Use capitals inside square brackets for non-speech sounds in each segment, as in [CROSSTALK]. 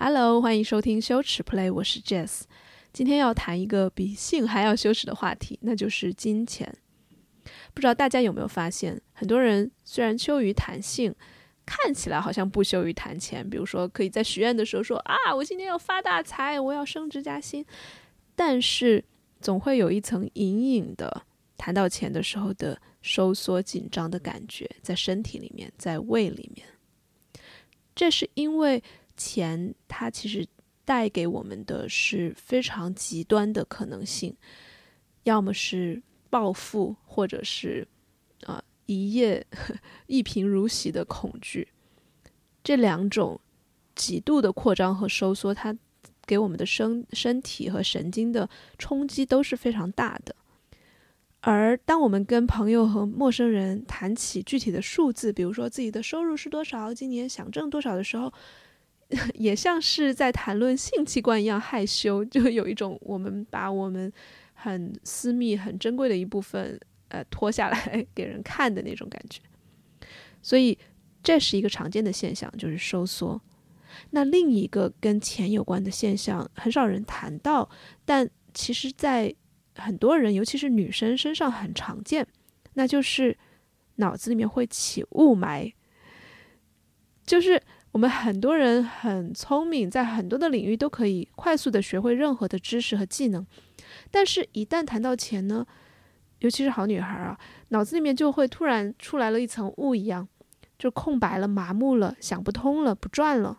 Hello，欢迎收听羞耻 Play，我是 Jess。今天要谈一个比性还要羞耻的话题，那就是金钱。不知道大家有没有发现，很多人虽然羞于谈性，看起来好像不羞于谈钱。比如说，可以在许愿的时候说：“啊，我今天要发大财，我要升职加薪。”但是总会有一层隐隐的，谈到钱的时候的收缩紧张的感觉，在身体里面，在胃里面。这是因为。钱，它其实带给我们的是非常极端的可能性，要么是暴富，或者是啊一夜 [LAUGHS] 一贫如洗的恐惧。这两种极度的扩张和收缩，它给我们的身身体和神经的冲击都是非常大的。而当我们跟朋友和陌生人谈起具体的数字，比如说自己的收入是多少，今年想挣多少的时候，[LAUGHS] 也像是在谈论性器官一样害羞，[LAUGHS] 就有一种我们把我们很私密、很珍贵的一部分，呃，脱下来给人看的那种感觉。所以这是一个常见的现象，就是收缩。那另一个跟钱有关的现象，很少人谈到，但其实在很多人，尤其是女生身上很常见，那就是脑子里面会起雾霾，就是。我们很多人很聪明，在很多的领域都可以快速的学会任何的知识和技能，但是，一旦谈到钱呢，尤其是好女孩啊，脑子里面就会突然出来了一层雾一样，就空白了、麻木了、想不通了、不转了。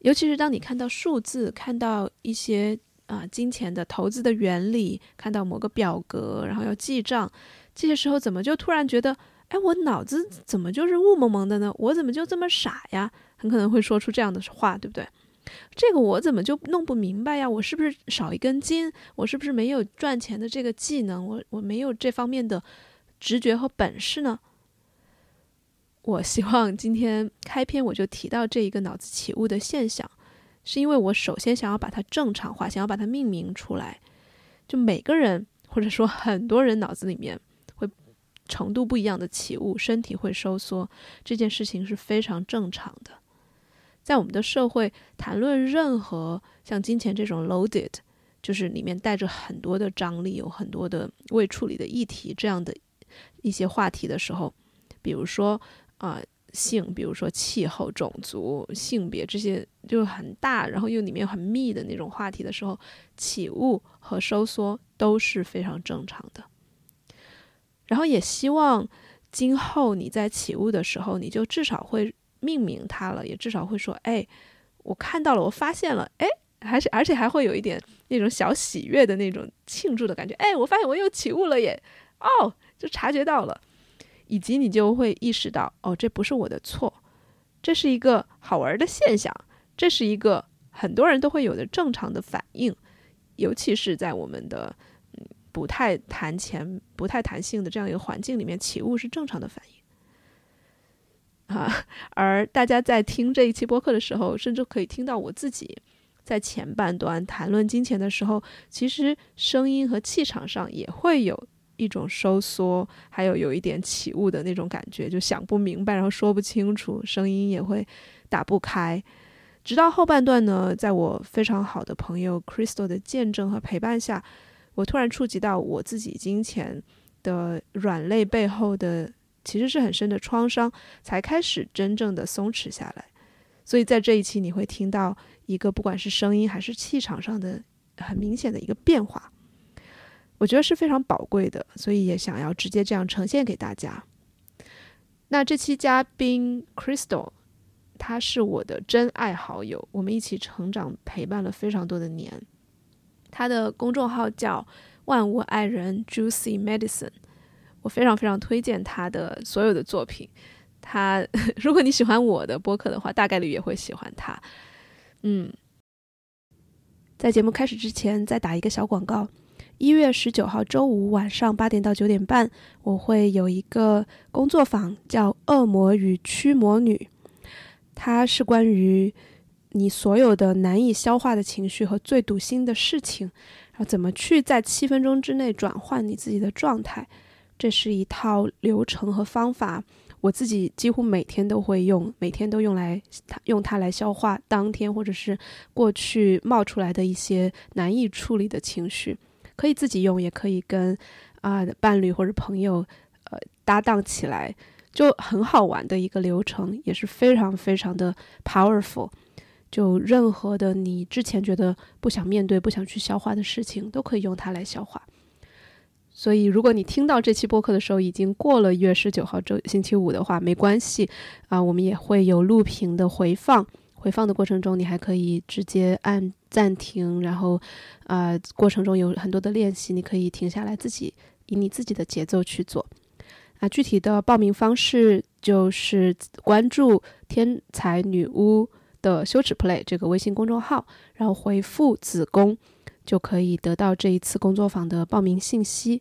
尤其是当你看到数字，看到一些啊金钱的投资的原理，看到某个表格，然后要记账，这些时候怎么就突然觉得？哎，我脑子怎么就是雾蒙蒙的呢？我怎么就这么傻呀？很可能会说出这样的话，对不对？这个我怎么就弄不明白呀？我是不是少一根筋？我是不是没有赚钱的这个技能？我我没有这方面的直觉和本事呢？我希望今天开篇我就提到这一个脑子起雾的现象，是因为我首先想要把它正常化，想要把它命名出来。就每个人或者说很多人脑子里面。程度不一样的起雾，身体会收缩，这件事情是非常正常的。在我们的社会，谈论任何像金钱这种 loaded，就是里面带着很多的张力、有很多的未处理的议题这样的一些话题的时候，比如说啊性，比如说气候、种族、性别这些就很大，然后又里面很密的那种话题的时候，起雾和收缩都是非常正常的。然后也希望，今后你在起雾的时候，你就至少会命名它了，也至少会说：“哎，我看到了，我发现了，哎，还是而且还会有一点那种小喜悦的那种庆祝的感觉。哎，我发现我又起雾了耶！哦，就察觉到了，以及你就会意识到，哦，这不是我的错，这是一个好玩的现象，这是一个很多人都会有的正常的反应，尤其是在我们的。”不太谈钱、不太谈性的这样一个环境里面，起雾是正常的反应 [LAUGHS] 啊。而大家在听这一期播客的时候，甚至可以听到我自己在前半段谈论金钱的时候，其实声音和气场上也会有一种收缩，还有有一点起雾的那种感觉，就想不明白，然后说不清楚，声音也会打不开。直到后半段呢，在我非常好的朋友 Crystal 的见证和陪伴下。我突然触及到我自己金钱的软肋背后的其实是很深的创伤，才开始真正的松弛下来。所以在这一期你会听到一个不管是声音还是气场上的很明显的一个变化，我觉得是非常宝贵的，所以也想要直接这样呈现给大家。那这期嘉宾 Crystal，他是我的真爱好友，我们一起成长陪伴了非常多的年。他的公众号叫“万物爱人 Juicy Medicine”，我非常非常推荐他的所有的作品。他 [LAUGHS] 如果你喜欢我的播客的话，大概率也会喜欢他。嗯，在节目开始之前，再打一个小广告：一月十九号周五晚上八点到九点半，我会有一个工作坊，叫《恶魔与驱魔女》，它是关于。你所有的难以消化的情绪和最堵心的事情，然后怎么去在七分钟之内转换你自己的状态？这是一套流程和方法。我自己几乎每天都会用，每天都用来用它来消化当天或者是过去冒出来的一些难以处理的情绪。可以自己用，也可以跟啊伴侣或者朋友呃搭档起来，就很好玩的一个流程，也是非常非常的 powerful。就任何的你之前觉得不想面对、不想去消化的事情，都可以用它来消化。所以，如果你听到这期播客的时候已经过了一月十九号周星期五的话，没关系啊，我们也会有录屏的回放。回放的过程中，你还可以直接按暂停，然后，啊，过程中有很多的练习，你可以停下来，自己以你自己的节奏去做。啊，具体的报名方式就是关注“天才女巫”的羞耻 play 这个微信公众号，然后回复“子宫”，就可以得到这一次工作坊的报名信息。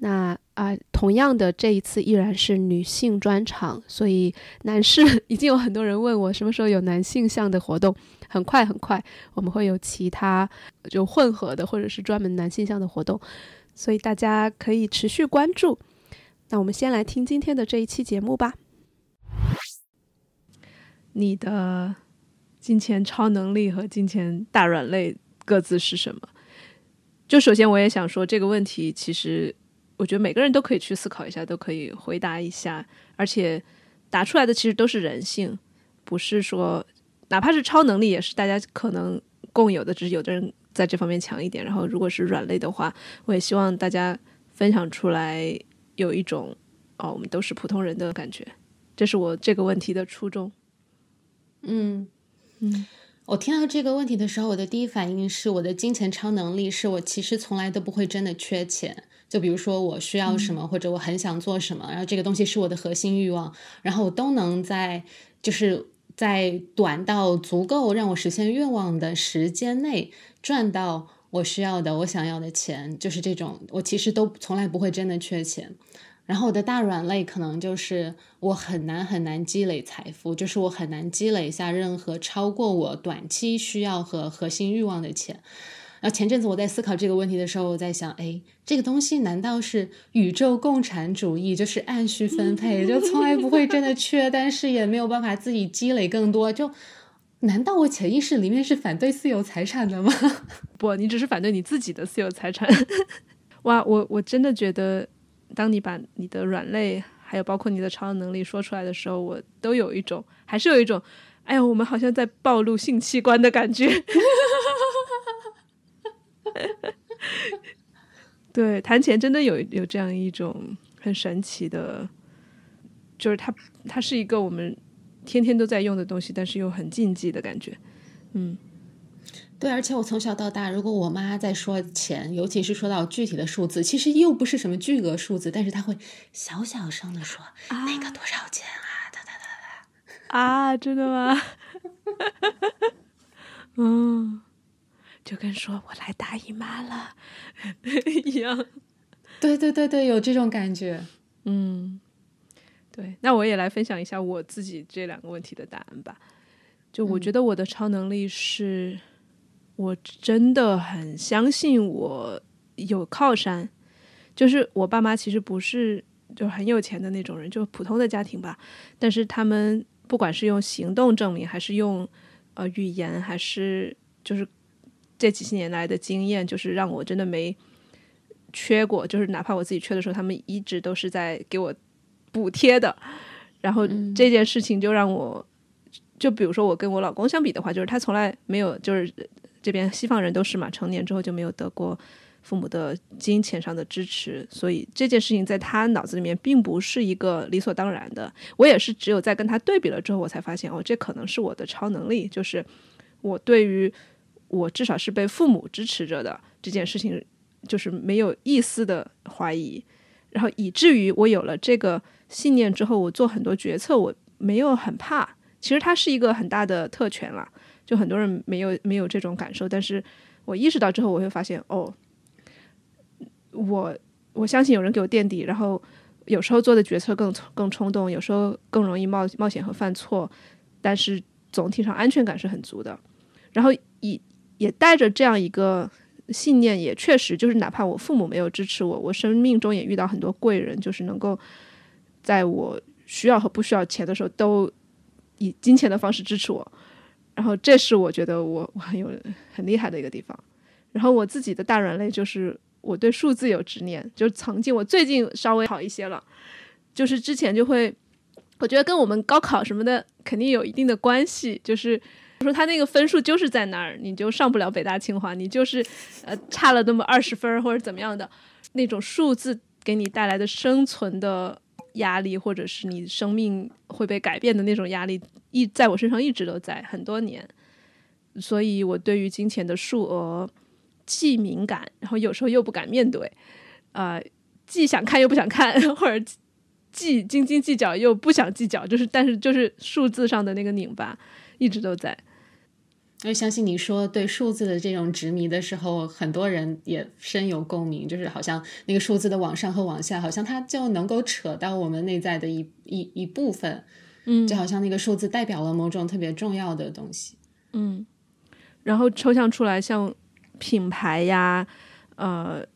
那啊，同样的，这一次依然是女性专场，所以男士 [LAUGHS] 已经有很多人问我什么时候有男性向的活动。很快很快，我们会有其他就混合的或者是专门男性向的活动，所以大家可以持续关注。那我们先来听今天的这一期节目吧。你的金钱超能力和金钱大软肋各自是什么？就首先，我也想说这个问题，其实。我觉得每个人都可以去思考一下，都可以回答一下，而且答出来的其实都是人性，不是说哪怕是超能力也是大家可能共有的，只是有的人在这方面强一点。然后如果是软肋的话，我也希望大家分享出来，有一种哦，我们都是普通人的感觉。这是我这个问题的初衷。嗯嗯，我听到这个问题的时候，我的第一反应是我的金钱超能力是我其实从来都不会真的缺钱。就比如说我需要什么，或者我很想做什么，然后这个东西是我的核心欲望，然后我都能在就是在短到足够让我实现愿望的时间内赚到我需要的、我想要的钱，就是这种，我其实都从来不会真的缺钱。然后我的大软肋可能就是我很难很难积累财富，就是我很难积累下任何超过我短期需要和核心欲望的钱。然后前阵子我在思考这个问题的时候，我在想，哎，这个东西难道是宇宙共产主义，就是按需分配，就从来不会真的缺，但是也没有办法自己积累更多？就难道我潜意识里面是反对私有财产的吗？[LAUGHS] 不，你只是反对你自己的私有财产。[LAUGHS] 哇，我我真的觉得，当你把你的软肋，还有包括你的超能力说出来的时候，我都有一种，还是有一种，哎呀，我们好像在暴露性器官的感觉。[LAUGHS] 对，谈钱真的有有这样一种很神奇的，就是它它是一个我们天天都在用的东西，但是又很禁忌的感觉。嗯，对，而且我从小到大，如果我妈在说钱，尤其是说到具体的数字，其实又不是什么巨额数字，但是她会小小声的说那个多少钱啊？哒哒哒哒啊，真的吗？[LAUGHS] 嗯。就跟说我来大姨妈了 [LAUGHS] 一样，对对对对，有这种感觉。嗯，对，那我也来分享一下我自己这两个问题的答案吧。就我觉得我的超能力是，我真的很相信我有靠山。就是我爸妈其实不是就很有钱的那种人，就普通的家庭吧。但是他们不管是用行动证明，还是用呃语言，还是就是。这几十年来的经验，就是让我真的没缺过，就是哪怕我自己缺的时候，他们一直都是在给我补贴的。然后这件事情就让我，就比如说我跟我老公相比的话，就是他从来没有，就是这边西方人都是嘛，成年之后就没有得过父母的金钱上的支持，所以这件事情在他脑子里面并不是一个理所当然的。我也是只有在跟他对比了之后，我才发现哦，这可能是我的超能力，就是我对于。我至少是被父母支持着的这件事情，就是没有一丝的怀疑，然后以至于我有了这个信念之后，我做很多决策我没有很怕。其实它是一个很大的特权了，就很多人没有没有这种感受，但是我意识到之后，我会发现哦，我我相信有人给我垫底，然后有时候做的决策更更冲动，有时候更容易冒冒险和犯错，但是总体上安全感是很足的，然后以。也带着这样一个信念，也确实就是，哪怕我父母没有支持我，我生命中也遇到很多贵人，就是能够在我需要和不需要钱的时候，都以金钱的方式支持我。然后这是我觉得我我很有很厉害的一个地方。然后我自己的大软肋就是我对数字有执念，就曾经我最近稍微好一些了，就是之前就会，我觉得跟我们高考什么的肯定有一定的关系，就是说他那个分数就是在那儿，你就上不了北大清华，你就是呃差了那么二十分或者怎么样的那种数字给你带来的生存的压力，或者是你生命会被改变的那种压力，一在我身上一直都在很多年，所以我对于金钱的数额。既敏感，然后有时候又不敢面对，啊，既想看又不想看，或者既斤斤计较又不想计较，就是但是就是数字上的那个拧巴一直都在。我相信你说对数字的这种执迷的时候，很多人也深有共鸣，就是好像那个数字的往上和往下，好像它就能够扯到我们内在的一一一部分，嗯，就好像那个数字代表了某种特别重要的东西，嗯，然后抽象出来像。品牌呀，呃，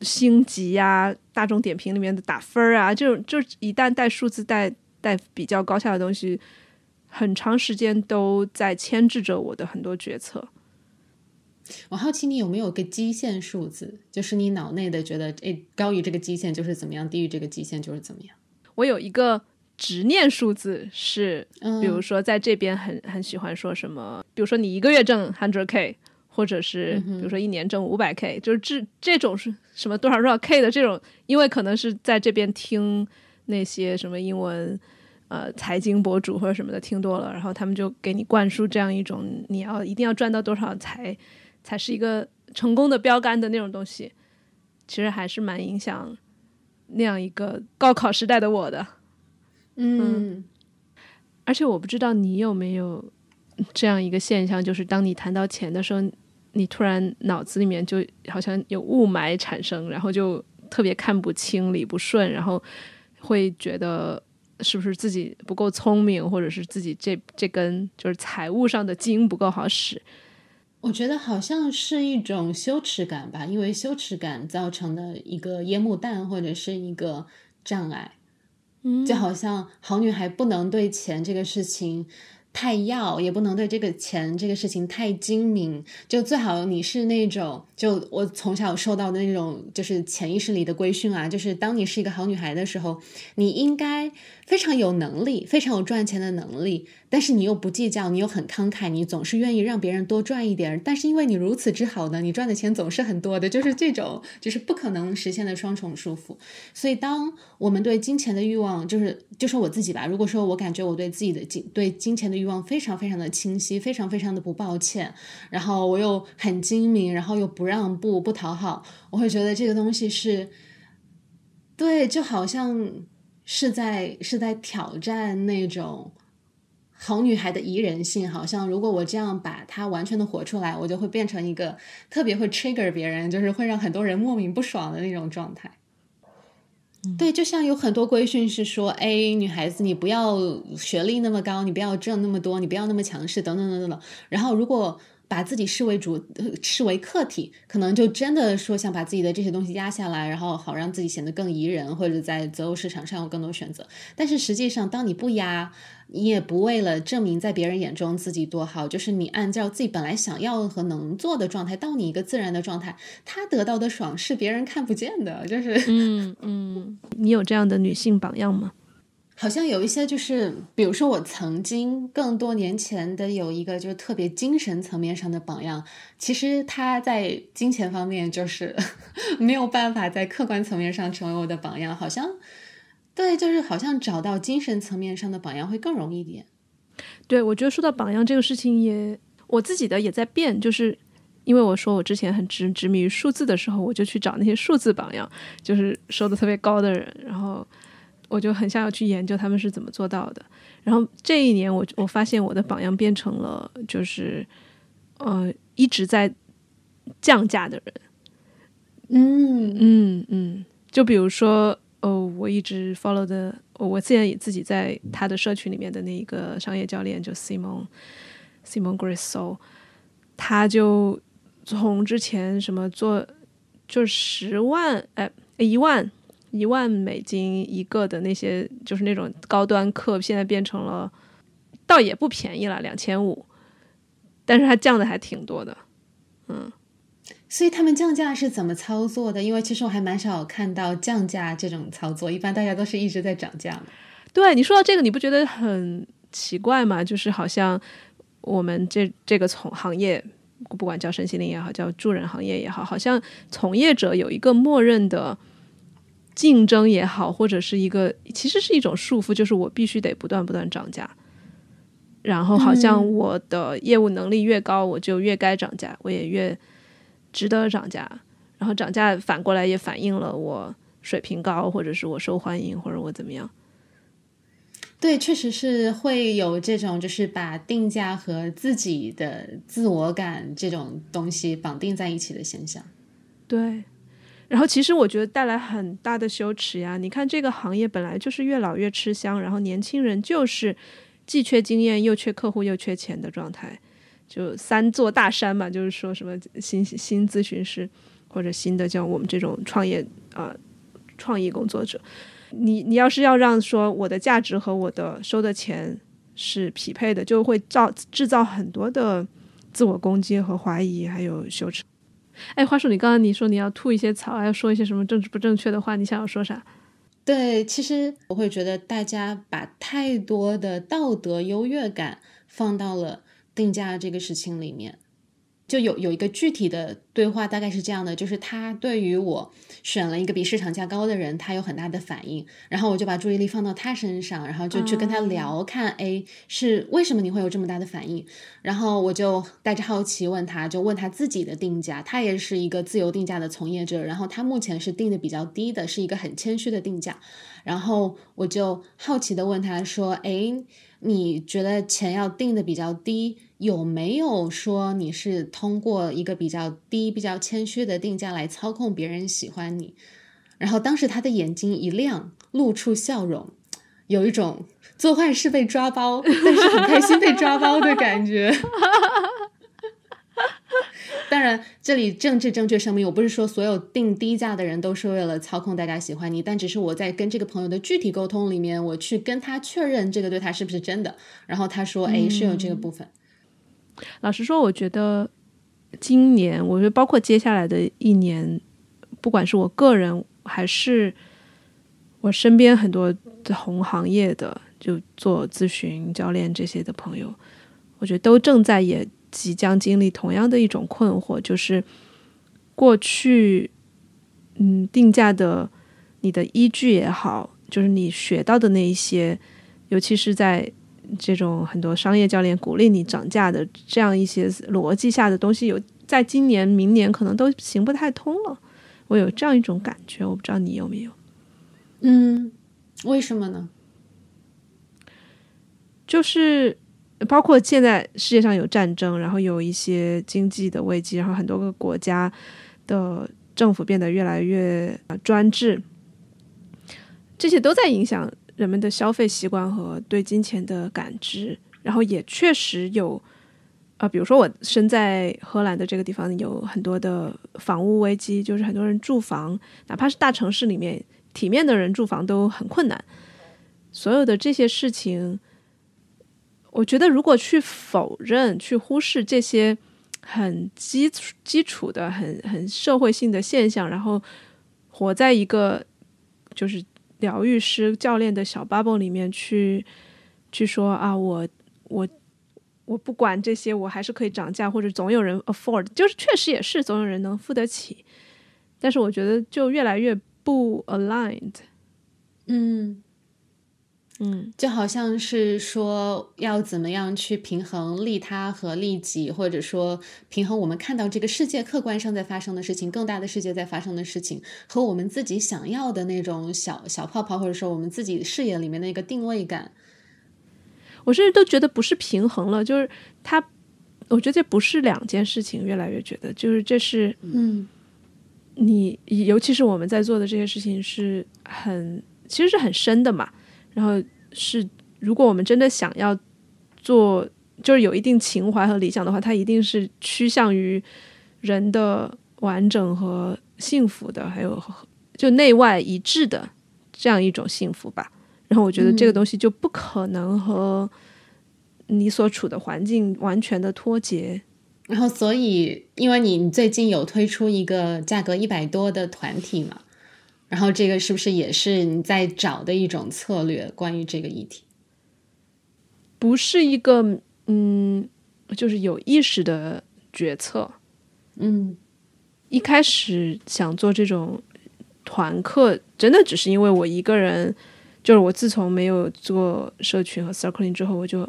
星级呀，大众点评里面的打分儿啊，这种就一旦带数字、带带比较高下的东西，很长时间都在牵制着我的很多决策。我好奇你有没有个基线数字，就是你脑内的觉得，哎，高于这个基线就是怎么样，低于这个基线就是怎么样。我有一个执念数字是，比如说在这边很很喜欢说什么，比如说你一个月挣 hundred k。或者是比如说一年挣五百 k，就是这这种是什么多少多少 k 的这种，因为可能是在这边听那些什么英文呃财经博主或者什么的听多了，然后他们就给你灌输这样一种你要一定要赚到多少才才是一个成功的标杆的那种东西，其实还是蛮影响那样一个高考时代的我的。嗯，而且我不知道你有没有这样一个现象，就是当你谈到钱的时候。你突然脑子里面就好像有雾霾产生，然后就特别看不清、理不顺，然后会觉得是不是自己不够聪明，或者是自己这这根就是财务上的筋不够好使。我觉得好像是一种羞耻感吧，因为羞耻感造成的一个烟幕弹或者是一个障碍。嗯，就好像好女孩不能对钱这个事情。太要也不能对这个钱这个事情太精明，就最好你是那种，就我从小受到的那种，就是潜意识里的规训啊，就是当你是一个好女孩的时候，你应该非常有能力，非常有赚钱的能力。但是你又不计较，你又很慷慨，你总是愿意让别人多赚一点。但是因为你如此之好呢，你赚的钱总是很多的，就是这种就是不可能实现的双重束缚。所以，当我们对金钱的欲望，就是就说我自己吧，如果说我感觉我对自己的金对金钱的欲望非常非常的清晰，非常非常的不抱歉，然后我又很精明，然后又不让步不讨好，我会觉得这个东西是对，就好像是在是在挑战那种。好女孩的宜人性，好像如果我这样把它完全的活出来，我就会变成一个特别会 trigger 别人，就是会让很多人莫名不爽的那种状态。对，就像有很多规训是说，哎，女孩子你不要学历那么高，你不要挣那么多，你不要那么强势，等等等等等。然后如果把自己视为主，视为客体，可能就真的说想把自己的这些东西压下来，然后好让自己显得更宜人，或者在择偶市场上有更多选择。但是实际上，当你不压，你也不为了证明在别人眼中自己多好，就是你按照自己本来想要和能做的状态，到你一个自然的状态，他得到的爽是别人看不见的。就是，嗯嗯，你有这样的女性榜样吗？好像有一些，就是比如说我曾经更多年前的有一个，就是特别精神层面上的榜样。其实他在金钱方面就是 [LAUGHS] 没有办法在客观层面上成为我的榜样。好像对，就是好像找到精神层面上的榜样会更容易一点。对，我觉得说到榜样这个事情，也我自己的也在变。就是因为我说我之前很执执迷于数字的时候，我就去找那些数字榜样，就是收的特别高的人，然后。我就很想要去研究他们是怎么做到的。然后这一年，我我发现我的榜样变成了就是呃一直在降价的人。嗯嗯嗯，就比如说哦，我一直 follow 的，我现在也自己在他的社群里面的那一个商业教练，就 Simon Simon Grisso，他就从之前什么做就十万哎一万。一万美金一个的那些，就是那种高端课，现在变成了，倒也不便宜了，两千五，但是它降的还挺多的，嗯。所以他们降价是怎么操作的？因为其实我还蛮少看到降价这种操作，一般大家都是一直在涨价。对你说到这个，你不觉得很奇怪吗？就是好像我们这这个从行业，不管叫身心灵也好，叫助人行业也好，好像从业者有一个默认的竞争也好，或者是一个其实是一种束缚，就是我必须得不断不断涨价，然后好像我的业务能力越高，我就越该涨价，我也越。值得涨价，然后涨价反过来也反映了我水平高，或者是我受欢迎，或者我怎么样。对，确实是会有这种，就是把定价和自己的自我感这种东西绑定在一起的现象。对，然后其实我觉得带来很大的羞耻呀。你看这个行业本来就是越老越吃香，然后年轻人就是既缺经验又缺客户又缺钱的状态。就三座大山嘛，就是说什么新新咨询师或者新的像我们这种创业啊创意工作者，你你要是要让说我的价值和我的收的钱是匹配的，就会造制造很多的自我攻击和怀疑，还有羞耻。哎，话说你刚刚你说你要吐一些槽，要说一些什么政治不正确的话，你想要说啥？对，其实我会觉得大家把太多的道德优越感放到了。定价这个事情里面，就有有一个具体的对话，大概是这样的：，就是他对于我选了一个比市场价高的人，他有很大的反应，然后我就把注意力放到他身上，然后就去跟他聊，看，哎，是为什么你会有这么大的反应？然后我就带着好奇问他，就问他自己的定价，他也是一个自由定价的从业者，然后他目前是定的比较低的，是一个很谦虚的定价，然后我就好奇的问他说，哎。你觉得钱要定的比较低，有没有说你是通过一个比较低、比较谦虚的定价来操控别人喜欢你？然后当时他的眼睛一亮，露出笑容，有一种做坏事被抓包，但是很开心被抓包的感觉。[LAUGHS] [LAUGHS] 当然，这里政治正确声明，我不是说所有定低价的人都是为了操控大家喜欢你，但只是我在跟这个朋友的具体沟通里面，我去跟他确认这个对他是不是真的，然后他说，哎，是有这个部分。老实说，我觉得今年，我觉得包括接下来的一年，不管是我个人还是我身边很多同行业的，就做咨询、教练这些的朋友，我觉得都正在也。即将经历同样的一种困惑，就是过去，嗯，定价的你的依据也好，就是你学到的那一些，尤其是在这种很多商业教练鼓励你涨价的这样一些逻辑下的东西，有在今年、明年可能都行不太通了。我有这样一种感觉，我不知道你有没有？嗯，为什么呢？就是。包括现在世界上有战争，然后有一些经济的危机，然后很多个国家的政府变得越来越专制，这些都在影响人们的消费习惯和对金钱的感知。然后也确实有，啊，比如说我身在荷兰的这个地方，有很多的房屋危机，就是很多人住房，哪怕是大城市里面体面的人住房都很困难。所有的这些事情。我觉得，如果去否认、去忽视这些很基础、基础的、很很社会性的现象，然后活在一个就是疗愈师、教练的小 bubble 里面去去说啊，我我我不管这些，我还是可以涨价，或者总有人 afford，就是确实也是总有人能付得起。但是我觉得就越来越不 aligned，嗯。嗯，就好像是说要怎么样去平衡利他和利己，或者说平衡我们看到这个世界客观上在发生的事情，更大的世界在发生的事情，和我们自己想要的那种小 [LAUGHS] 小泡泡，或者说我们自己视野里面的一个定位感。我甚至都觉得不是平衡了，就是它，我觉得这不是两件事情，越来越觉得就是这是，嗯，你尤其是我们在做的这些事情是很其实是很深的嘛。然后是，如果我们真的想要做，就是有一定情怀和理想的话，它一定是趋向于人的完整和幸福的，还有就内外一致的这样一种幸福吧。然后我觉得这个东西就不可能和你所处的环境完全的脱节。然后，所以因为你最近有推出一个价格一百多的团体嘛，然后这个是不是也是你在找的一种策略？关于这个议题，不是一个嗯，就是有意识的决策。嗯，一开始想做这种团课，真的只是因为我一个人。就是我自从没有做社群和 circling 之后，我就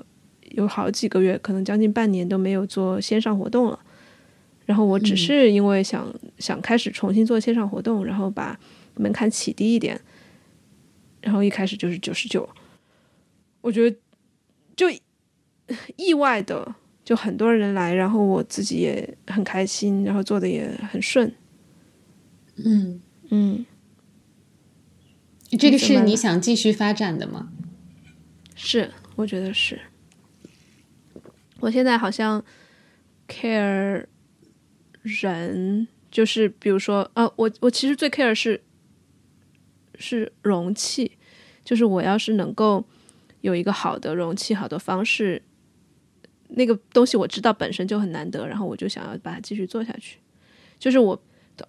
有好几个月，可能将近半年都没有做线上活动了。然后我只是因为想想开始重新做线上活动，然后把门槛起低一点。然后一开始就是九十九，我觉得就意外的就很多人来，然后我自己也很开心，然后做的也很顺。嗯嗯。这个是你想继续发展的吗？是，我觉得是。我现在好像 care 人，就是比如说，呃，我我其实最 care 是是容器，就是我要是能够有一个好的容器、好的方式，那个东西我知道本身就很难得，然后我就想要把它继续做下去，就是我。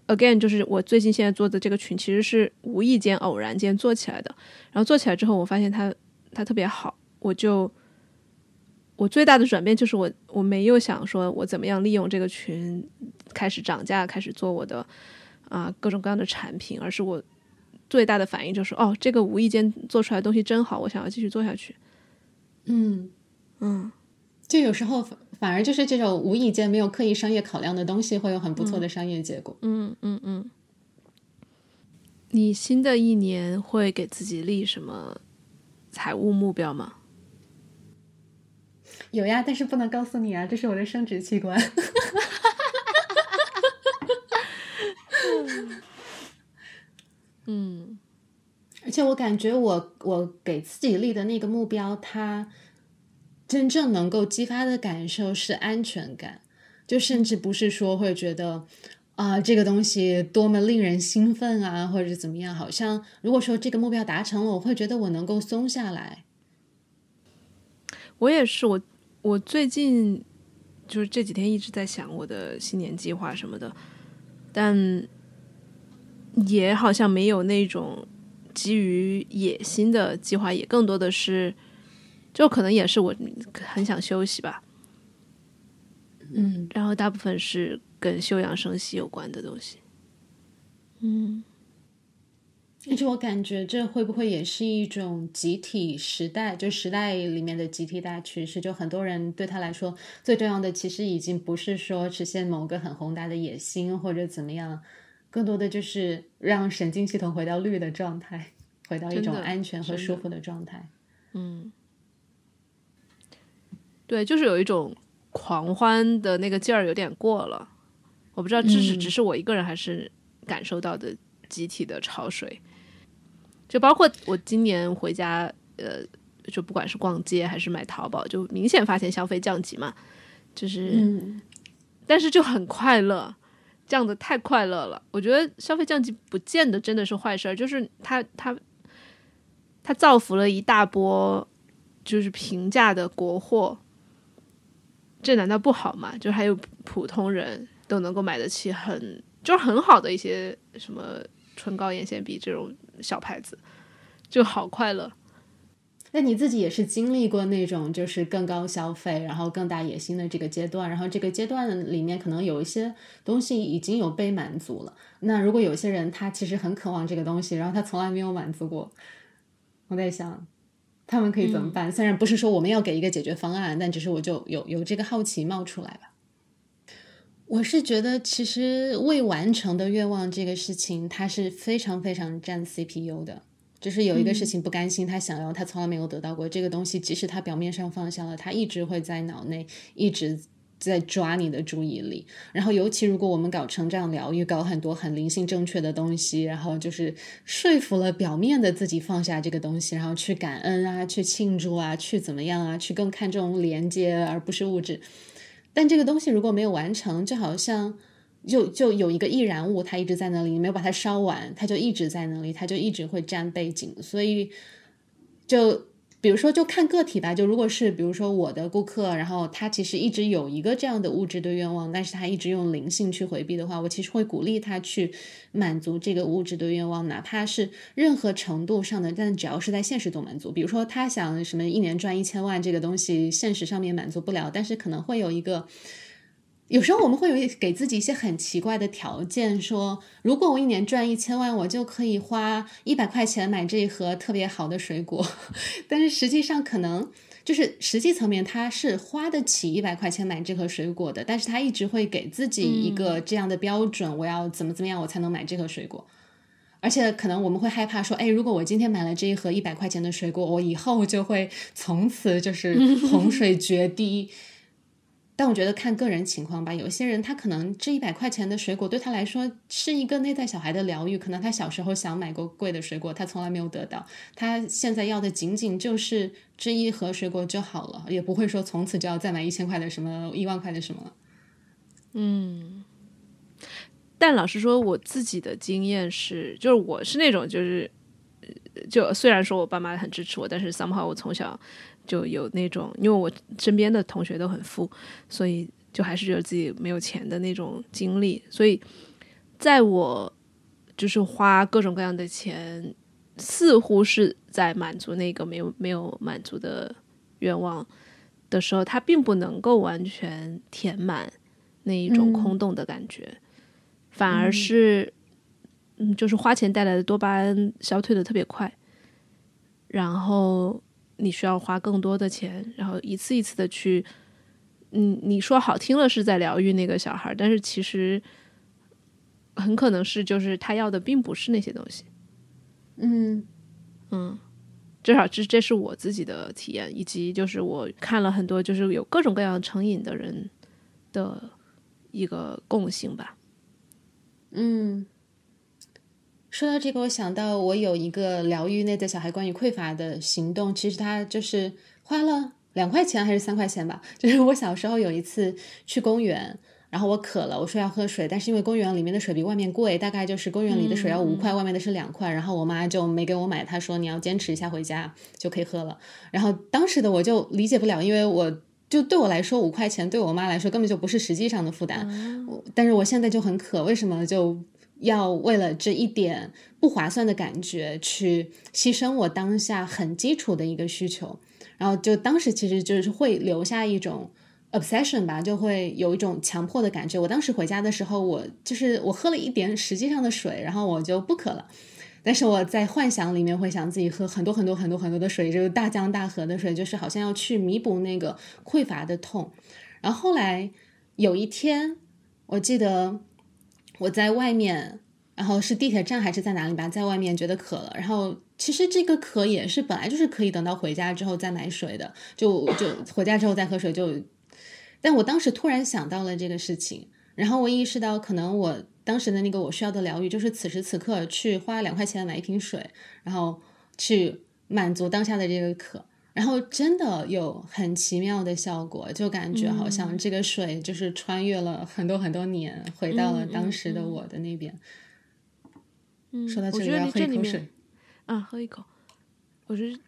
Again，就是我最近现在做的这个群，其实是无意间、偶然间做起来的。然后做起来之后，我发现它它特别好，我就我最大的转变就是我我没有想说我怎么样利用这个群开始涨价，开始做我的啊各种各样的产品，而是我最大的反应就是哦，这个无意间做出来的东西真好，我想要继续做下去。嗯嗯，就有时候。反而就是这种无意间没有刻意商业考量的东西，会有很不错的商业结果。嗯嗯嗯。你新的一年会给自己立什么财务目标吗？有呀，但是不能告诉你啊，这是我的生殖器官。[LAUGHS] 嗯，而且我感觉我我给自己立的那个目标，它。真正能够激发的感受是安全感，就甚至不是说会觉得啊这个东西多么令人兴奋啊，或者怎么样。好像如果说这个目标达成了，我会觉得我能够松下来。我也是，我我最近就是这几天一直在想我的新年计划什么的，但也好像没有那种基于野心的计划，也更多的是。就可能也是我很想休息吧，嗯，然后大部分是跟休养生息有关的东西，嗯，而且我感觉这会不会也是一种集体时代，就时代里面的集体大趋势？就很多人对他来说，最重要的其实已经不是说实现某个很宏大的野心或者怎么样，更多的就是让神经系统回到绿的状态，回到一种安全和舒服的状态，嗯。对，就是有一种狂欢的那个劲儿有点过了，我不知道这是只是我一个人还是感受到的集体的潮水。就包括我今年回家，呃，就不管是逛街还是买淘宝，就明显发现消费降级嘛，就是，但是就很快乐，降的太快乐了。我觉得消费降级不见得真的是坏事儿，就是它它它造福了一大波就是平价的国货。这难道不好吗？就还有普通人都能够买得起很就是很好的一些什么唇膏、眼线笔这种小牌子，就好快乐。那你自己也是经历过那种就是更高消费，然后更大野心的这个阶段，然后这个阶段里面可能有一些东西已经有被满足了。那如果有些人他其实很渴望这个东西，然后他从来没有满足过，我在想。他们可以怎么办？虽然不是说我们要给一个解决方案，但只是我就有有这个好奇冒出来吧。我是觉得，其实未完成的愿望这个事情，它是非常非常占 CPU 的。就是有一个事情不甘心，他想要，他从来没有得到过这个东西，即使他表面上放下了，他一直会在脑内一直。在抓你的注意力，然后尤其如果我们搞成长疗愈，搞很多很灵性正确的东西，然后就是说服了表面的自己放下这个东西，然后去感恩啊，去庆祝啊，去怎么样啊，去更看重连接而不是物质。但这个东西如果没有完成，就好像就就有一个易燃物，它一直在那里，你没有把它烧完，它就一直在那里，它就一直会占背景，所以就。比如说，就看个体吧。就如果是比如说我的顾客，然后他其实一直有一个这样的物质的愿望，但是他一直用灵性去回避的话，我其实会鼓励他去满足这个物质的愿望，哪怕是任何程度上的，但只要是在现实中满足。比如说他想什么一年赚一千万，这个东西现实上面满足不了，但是可能会有一个。有时候我们会有给自己一些很奇怪的条件，说如果我一年赚一千万，我就可以花一百块钱买这一盒特别好的水果。[LAUGHS] 但是实际上可能就是实际层面他是花得起一百块钱买这盒水果的，但是他一直会给自己一个这样的标准，我要怎么怎么样我才能买这盒水果。而且可能我们会害怕说，哎，如果我今天买了这一盒一百块钱的水果，我以后就会从此就是 [LAUGHS] 洪水决堤。但我觉得看个人情况吧，有些人他可能这一百块钱的水果对他来说是一个内在小孩的疗愈，可能他小时候想买过贵的水果，他从来没有得到，他现在要的仅仅就是这一盒水果就好了，也不会说从此就要再买一千块的什么一万块的什么了。嗯，但老实说，我自己的经验是，就是我是那种就是，就虽然说我爸妈很支持我，但是 somehow 我从小。就有那种，因为我身边的同学都很富，所以就还是觉得自己没有钱的那种经历。所以，在我就是花各种各样的钱，似乎是在满足那个没有没有满足的愿望的时候，它并不能够完全填满那一种空洞的感觉，反而是，嗯，就是花钱带来的多巴胺消退的特别快，然后。你需要花更多的钱，然后一次一次的去，嗯，你说好听了是在疗愈那个小孩，但是其实很可能是就是他要的并不是那些东西。嗯嗯，至少这这是我自己的体验，以及就是我看了很多就是有各种各样成瘾的人的一个共性吧。嗯。说到这个，我想到我有一个疗愈内在小孩关于匮乏的行动，其实它就是花了两块钱还是三块钱吧。就是我小时候有一次去公园，然后我渴了，我说要喝水，但是因为公园里面的水比外面贵，大概就是公园里的水要五块，外面的是两块，然后我妈就没给我买，她说你要坚持一下回家就可以喝了。然后当时的我就理解不了，因为我就对我来说五块钱对我妈来说根本就不是实际上的负担，但是我现在就很渴，为什么就？要为了这一点不划算的感觉去牺牲我当下很基础的一个需求，然后就当时其实就是会留下一种 obsession 吧，就会有一种强迫的感觉。我当时回家的时候，我就是我喝了一点实际上的水，然后我就不渴了，但是我在幻想里面会想自己喝很多很多很多很多的水，就是大江大河的水，就是好像要去弥补那个匮乏的痛。然后后来有一天，我记得。我在外面，然后是地铁站还是在哪里吧，在外面觉得渴了，然后其实这个渴也是本来就是可以等到回家之后再买水的，就就回家之后再喝水就。但我当时突然想到了这个事情，然后我意识到可能我当时的那个我需要的疗愈就是此时此刻去花两块钱买一瓶水，然后去满足当下的这个渴。然后真的有很奇妙的效果，就感觉好像这个水就是穿越了很多很多年，回到了当时的我的那边。嗯，说到这里要喝一口水。啊，喝一口。我觉得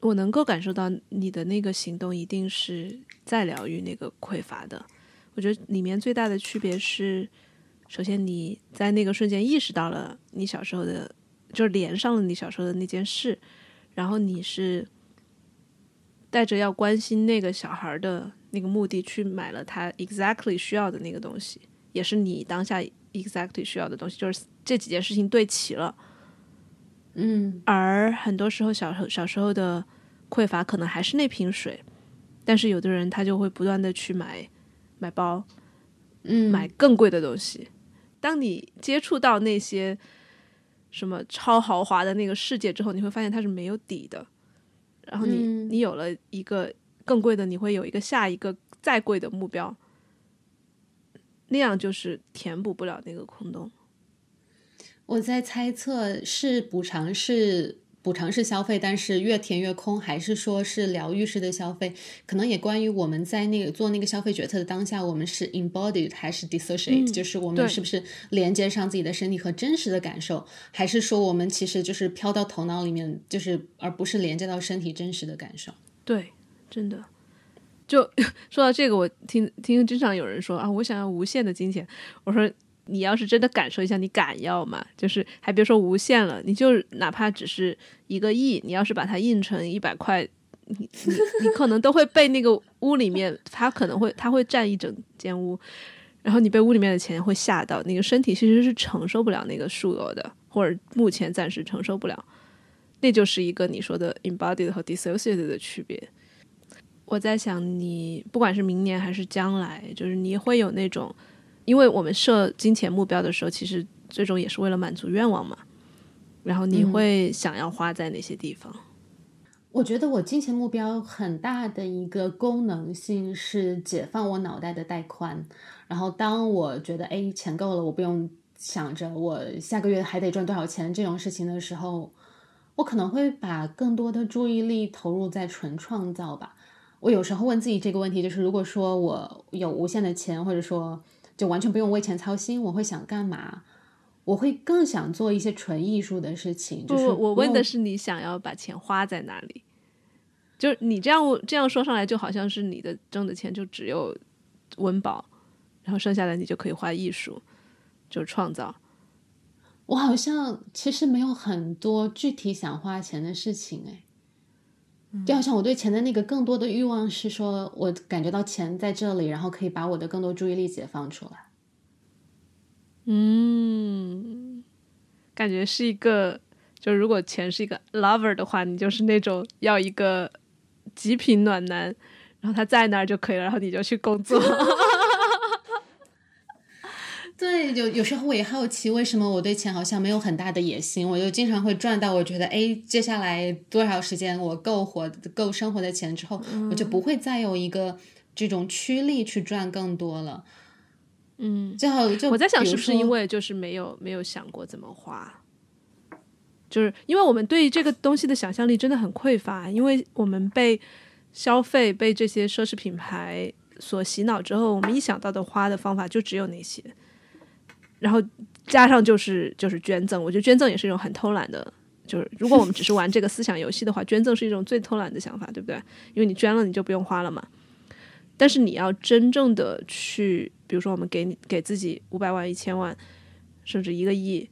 我能够感受到你的那个行动一定是在疗愈那个匮乏的。我觉得里面最大的区别是，首先你在那个瞬间意识到了你小时候的，就是连上了你小时候的那件事，然后你是。带着要关心那个小孩的那个目的去买了他 exactly 需要的那个东西，也是你当下 exactly 需要的东西，就是这几件事情对齐了。嗯，而很多时候小时候小时候的匮乏可能还是那瓶水，但是有的人他就会不断的去买买包，嗯，买更贵的东西。当你接触到那些什么超豪华的那个世界之后，你会发现它是没有底的。然后你你有了一个更贵的，你会有一个下一个再贵的目标，那样就是填补不了那个空洞。我在猜测是补偿是补偿式消费，但是越填越空，还是说是疗愈式的消费？可能也关于我们在那个做那个消费决策的当下，我们是 embodied 还是 dissociate，就是我们是不是连接上自己的身体和真实的感受，还是说我们其实就是飘到头脑里面，就是而不是连接到身体真实的感受？对，真的。就 [LAUGHS] 说到这个，我听听经常有人说啊，我想要无限的金钱。我说。你要是真的感受一下，你敢要吗？就是还别说无限了，你就哪怕只是一个亿，你要是把它印成一百块，你你你可能都会被那个屋里面，它可能会它会占一整间屋，然后你被屋里面的钱会吓到，那个身体其实是承受不了那个数额的，或者目前暂时承受不了，那就是一个你说的 embodied 和 dissociated 的区别。我在想，你不管是明年还是将来，就是你会有那种。因为我们设金钱目标的时候，其实最终也是为了满足愿望嘛。然后你会想要花在哪些地方？我觉得我金钱目标很大的一个功能性是解放我脑袋的带宽。然后当我觉得哎钱够了，我不用想着我下个月还得赚多少钱这种事情的时候，我可能会把更多的注意力投入在纯创造吧。我有时候问自己这个问题，就是如果说我有无限的钱，或者说。就完全不用为钱操心，我会想干嘛？我会更想做一些纯艺术的事情。就是我问的是你想要把钱花在哪里？就是你这样这样说上来，就好像是你的挣的钱就只有温饱，然后剩下的你就可以花艺术，就是创造。我好像其实没有很多具体想花钱的事情，哎。就好像我对钱的那个更多的欲望是说，我感觉到钱在这里，然后可以把我的更多注意力解放出来。嗯，感觉是一个，就如果钱是一个 lover 的话，你就是那种要一个极品暖男，然后他在那儿就可以了，然后你就去工作。[LAUGHS] 对，有有时候我也好奇，为什么我对钱好像没有很大的野心？我就经常会赚到我觉得，哎，接下来多少时间我够活、够生活的钱之后，我就不会再有一个这种驱力去赚更多了。嗯，最后就我在想，是不是因为就是没有没有想过怎么花？就是因为我们对这个东西的想象力真的很匮乏，因为我们被消费、被这些奢侈品牌所洗脑之后，我们一想到的花的方法就只有那些。然后加上就是就是捐赠，我觉得捐赠也是一种很偷懒的。就是如果我们只是玩这个思想游戏的话，捐赠是一种最偷懒的想法，对不对？因为你捐了，你就不用花了嘛。但是你要真正的去，比如说我们给你给自己五百万、一千万，甚至一个亿，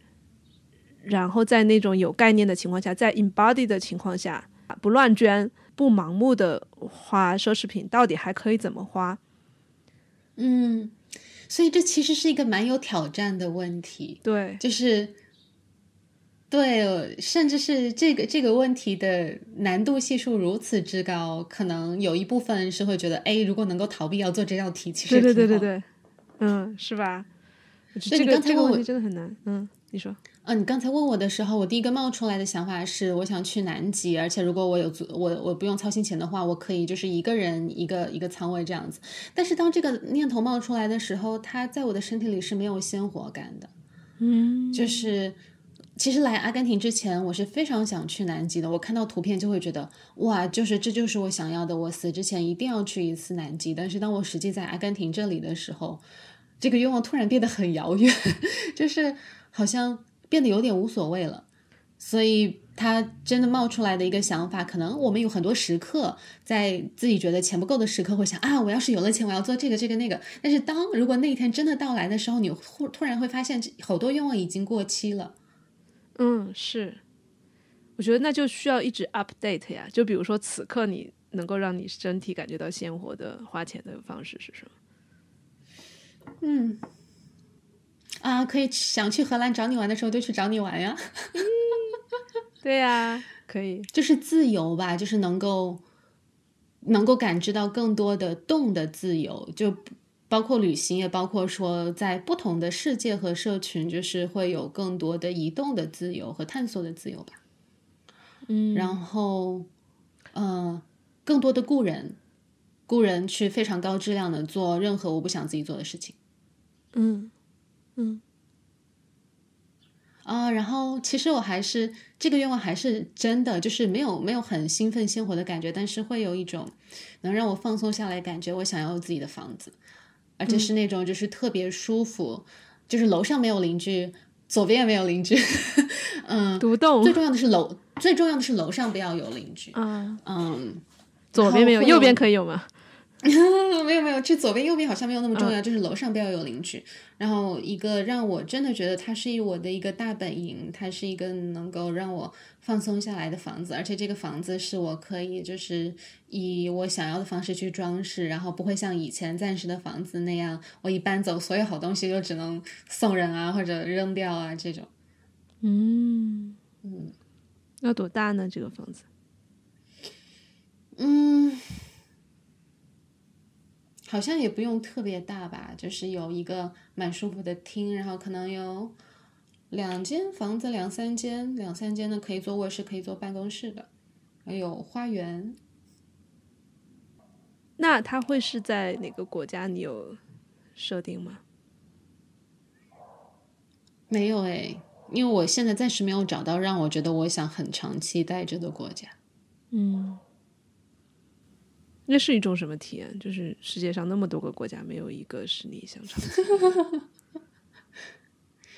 然后在那种有概念的情况下，在 embody 的情况下，不乱捐，不盲目的花奢侈品，到底还可以怎么花？嗯。所以这其实是一个蛮有挑战的问题，对，就是，对，甚至是这个这个问题的难度系数如此之高，可能有一部分是会觉得，哎，如果能够逃避要做这道题，其实对对对对对，嗯，是吧？这个这个问题真的很难，嗯，你说。嗯，你刚才问我的时候，我第一个冒出来的想法是，我想去南极，而且如果我有足我我不用操心钱的话，我可以就是一个人一个一个仓位这样子。但是当这个念头冒出来的时候，它在我的身体里是没有鲜活感的。嗯，就是其实来阿根廷之前，我是非常想去南极的。我看到图片就会觉得哇，就是这就是我想要的，我死之前一定要去一次南极。但是当我实际在阿根廷这里的时候，这个愿望突然变得很遥远，[LAUGHS] 就是好像。变得有点无所谓了，所以他真的冒出来的一个想法，可能我们有很多时刻，在自己觉得钱不够的时刻，会想啊，我要是有了钱，我要做这个这个那个。但是当如果那一天真的到来的时候，你突突然会发现，好多愿望已经过期了。嗯，是，我觉得那就需要一直 update 呀。就比如说，此刻你能够让你身体感觉到鲜活的花钱的方式是什么？嗯。啊，可以想去荷兰找你玩的时候就去找你玩呀。对呀，可以，就是自由吧，就是能够能够感知到更多的动的自由，就包括旅行，也包括说在不同的世界和社群，就是会有更多的移动的自由和探索的自由吧。嗯，然后，呃，更多的雇人，雇人去非常高质量的做任何我不想自己做的事情。嗯。嗯，啊，然后其实我还是这个愿望还是真的，就是没有没有很兴奋鲜活的感觉，但是会有一种能让我放松下来感觉。我想要自己的房子，而且是那种就是特别舒服，就是楼上没有邻居，左边也没有邻居，[LAUGHS] 嗯，独栋。最重要的是楼，最重要的是楼上不要有邻居。嗯嗯，左边没有，右边可以有吗？没 [LAUGHS] 有没有，这左边右边好像没有那么重要，就是楼上不要有邻居。然后一个让我真的觉得它是我的一个大本营，它是一个能够让我放松下来的房子，而且这个房子是我可以就是以我想要的方式去装饰，然后不会像以前暂时的房子那样，我一搬走所有好东西就只能送人啊或者扔掉啊这种。嗯嗯，要多大呢？这个房子？嗯。好像也不用特别大吧，就是有一个蛮舒服的厅，然后可能有两间房子，两三间，两三间的可以做卧室，可以做办公室的，还有花园。那它会是在哪个国家？你有设定吗？没有诶，因为我现在暂时没有找到让我觉得我想很长期待着的国家。嗯。那是一种什么体验？就是世界上那么多个国家，没有一个是你想尝。[LAUGHS]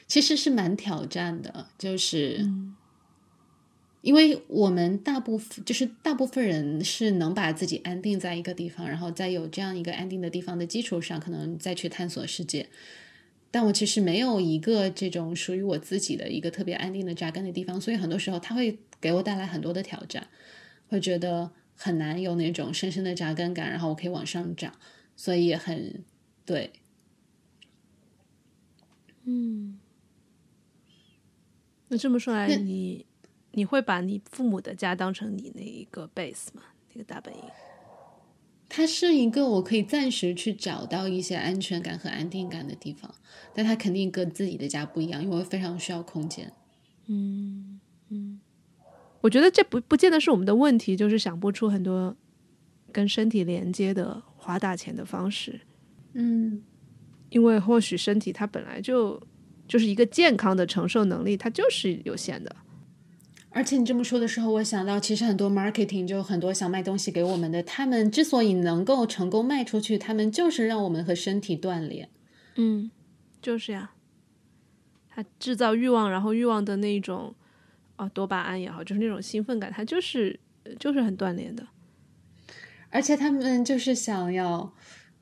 其实是蛮挑战的，就是因为我们大部分就是大部分人是能把自己安定在一个地方，然后在有这样一个安定的地方的基础上，可能再去探索世界。但我其实没有一个这种属于我自己的一个特别安定的扎根的地方，所以很多时候它会给我带来很多的挑战，会觉得。很难有那种深深的扎根感，然后我可以往上涨，所以也很对。嗯，那这么说来，你你会把你父母的家当成你那一个 base 吗？那个大本营？它是一个我可以暂时去找到一些安全感和安定感的地方，但它肯定跟自己的家不一样，因为非常需要空间。嗯嗯。我觉得这不不见得是我们的问题，就是想不出很多跟身体连接的花大钱的方式。嗯，因为或许身体它本来就就是一个健康的承受能力，它就是有限的。而且你这么说的时候，我想到其实很多 marketing 就很多想卖东西给我们的，他们之所以能够成功卖出去，他们就是让我们和身体锻炼。嗯，就是呀，他制造欲望，然后欲望的那种。啊，多巴胺也好，就是那种兴奋感，它就是就是很锻炼的。而且他们就是想要，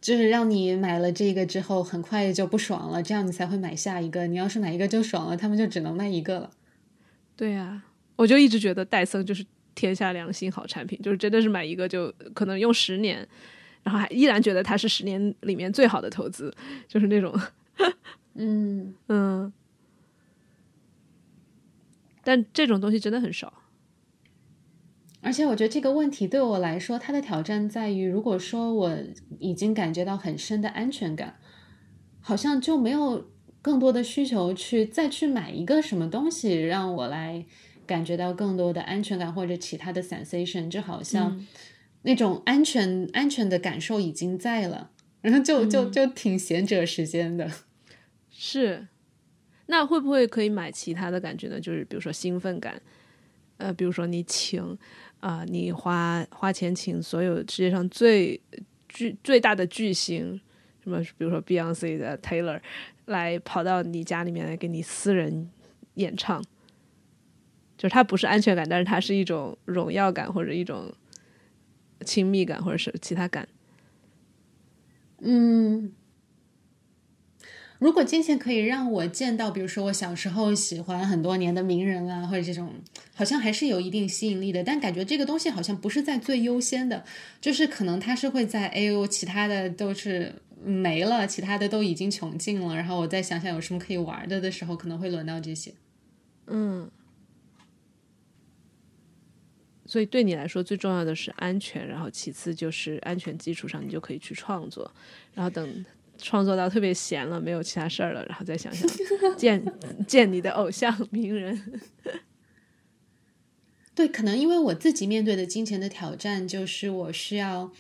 就是让你买了这个之后，很快就不爽了，这样你才会买下一个。你要是买一个就爽了，他们就只能卖一个了。对呀，我就一直觉得戴森就是天下良心好产品，就是真的是买一个就可能用十年，然后还依然觉得它是十年里面最好的投资，就是那种，嗯 [LAUGHS] 嗯。但这种东西真的很少，而且我觉得这个问题对我来说，它的挑战在于，如果说我已经感觉到很深的安全感，好像就没有更多的需求去再去买一个什么东西让我来感觉到更多的安全感或者其他的 sensation，就好像那种安全安全的感受已经在了，然后就就就挺闲者时间的，是。那会不会可以买其他的感觉呢？就是比如说兴奋感，呃，比如说你请啊，你花花钱请所有世界上最巨最大的巨星，什么比如说 Beyonce 的 Taylor 来跑到你家里面来给你私人演唱，就是它不是安全感，但是它是一种荣耀感或者一种亲密感或者是其他感，嗯。如果金钱可以让我见到，比如说我小时候喜欢很多年的名人啊，或者这种，好像还是有一定吸引力的。但感觉这个东西好像不是在最优先的，就是可能它是会在哎呦，其他的都是没了，其他的都已经穷尽了，然后我再想想有什么可以玩的的时候，可能会轮到这些。嗯，所以对你来说最重要的是安全，然后其次就是安全基础上你就可以去创作，然后等。创作到特别闲了，没有其他事儿了，然后再想想 [LAUGHS] 见见你的偶像名人。[LAUGHS] 对，可能因为我自己面对的金钱的挑战，就是我需要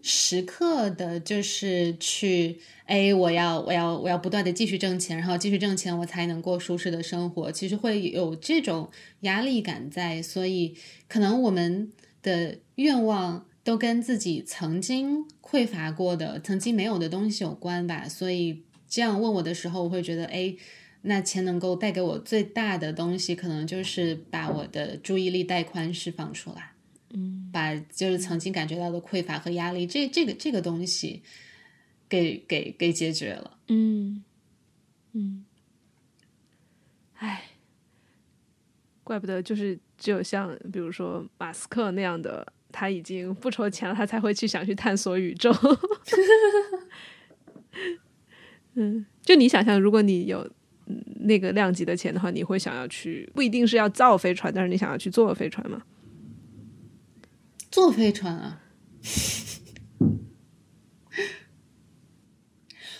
时刻的，就是去，哎，我要，我要，我要不断的继续挣钱，然后继续挣钱，我才能过舒适的生活。其实会有这种压力感在，所以可能我们的愿望都跟自己曾经匮乏过的、曾经没有的东西有关吧。所以这样问我的时候，我会觉得，哎，那钱能够带给我最大的东西，可能就是把我的注意力带宽释放出来。嗯，把就是曾经感觉到的匮乏和压力，这这个这个东西，给给给解决了。嗯嗯，唉，怪不得就是只有像比如说马斯克那样的，他已经不愁钱了，他才会去想去探索宇宙。[LAUGHS] 嗯，就你想象，如果你有那个量级的钱的话，你会想要去，不一定是要造飞船，但是你想要去坐飞船吗？坐飞船啊！[LAUGHS]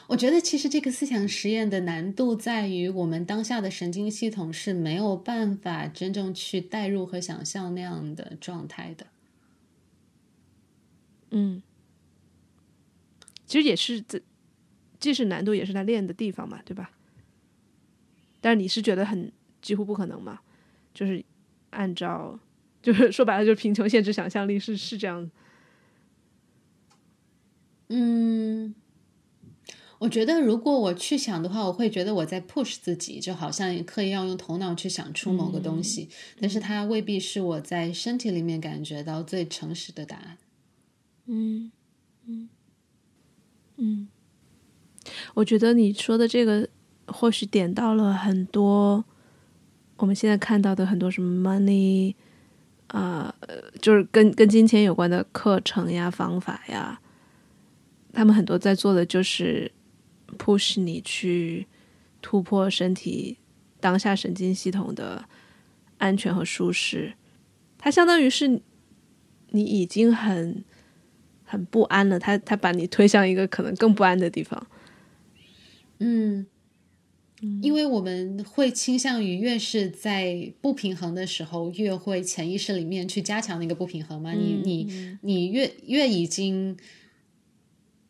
我觉得其实这个思想实验的难度在于，我们当下的神经系统是没有办法真正去代入和想象那样的状态的。嗯，其实也是这，既是难度，也是他练的地方嘛，对吧？但是你是觉得很几乎不可能嘛？就是按照。[LAUGHS] 就是说白了，就是贫穷限制想象力，是是这样。嗯，我觉得如果我去想的话，我会觉得我在 push 自己，就好像刻意要用头脑去想出某个东西，但是它未必是我在身体里面感觉到最诚实的答案。嗯嗯嗯，我觉得你说的这个或许点到了很多我们现在看到的很多什么 money。啊，就是跟跟金钱有关的课程呀、方法呀，他们很多在做的就是 push 你去突破身体当下神经系统的安全和舒适。它相当于是你已经很很不安了，他他把你推向一个可能更不安的地方。嗯。因为我们会倾向于越是在不平衡的时候，越会潜意识里面去加强那个不平衡嘛。你你你越越已经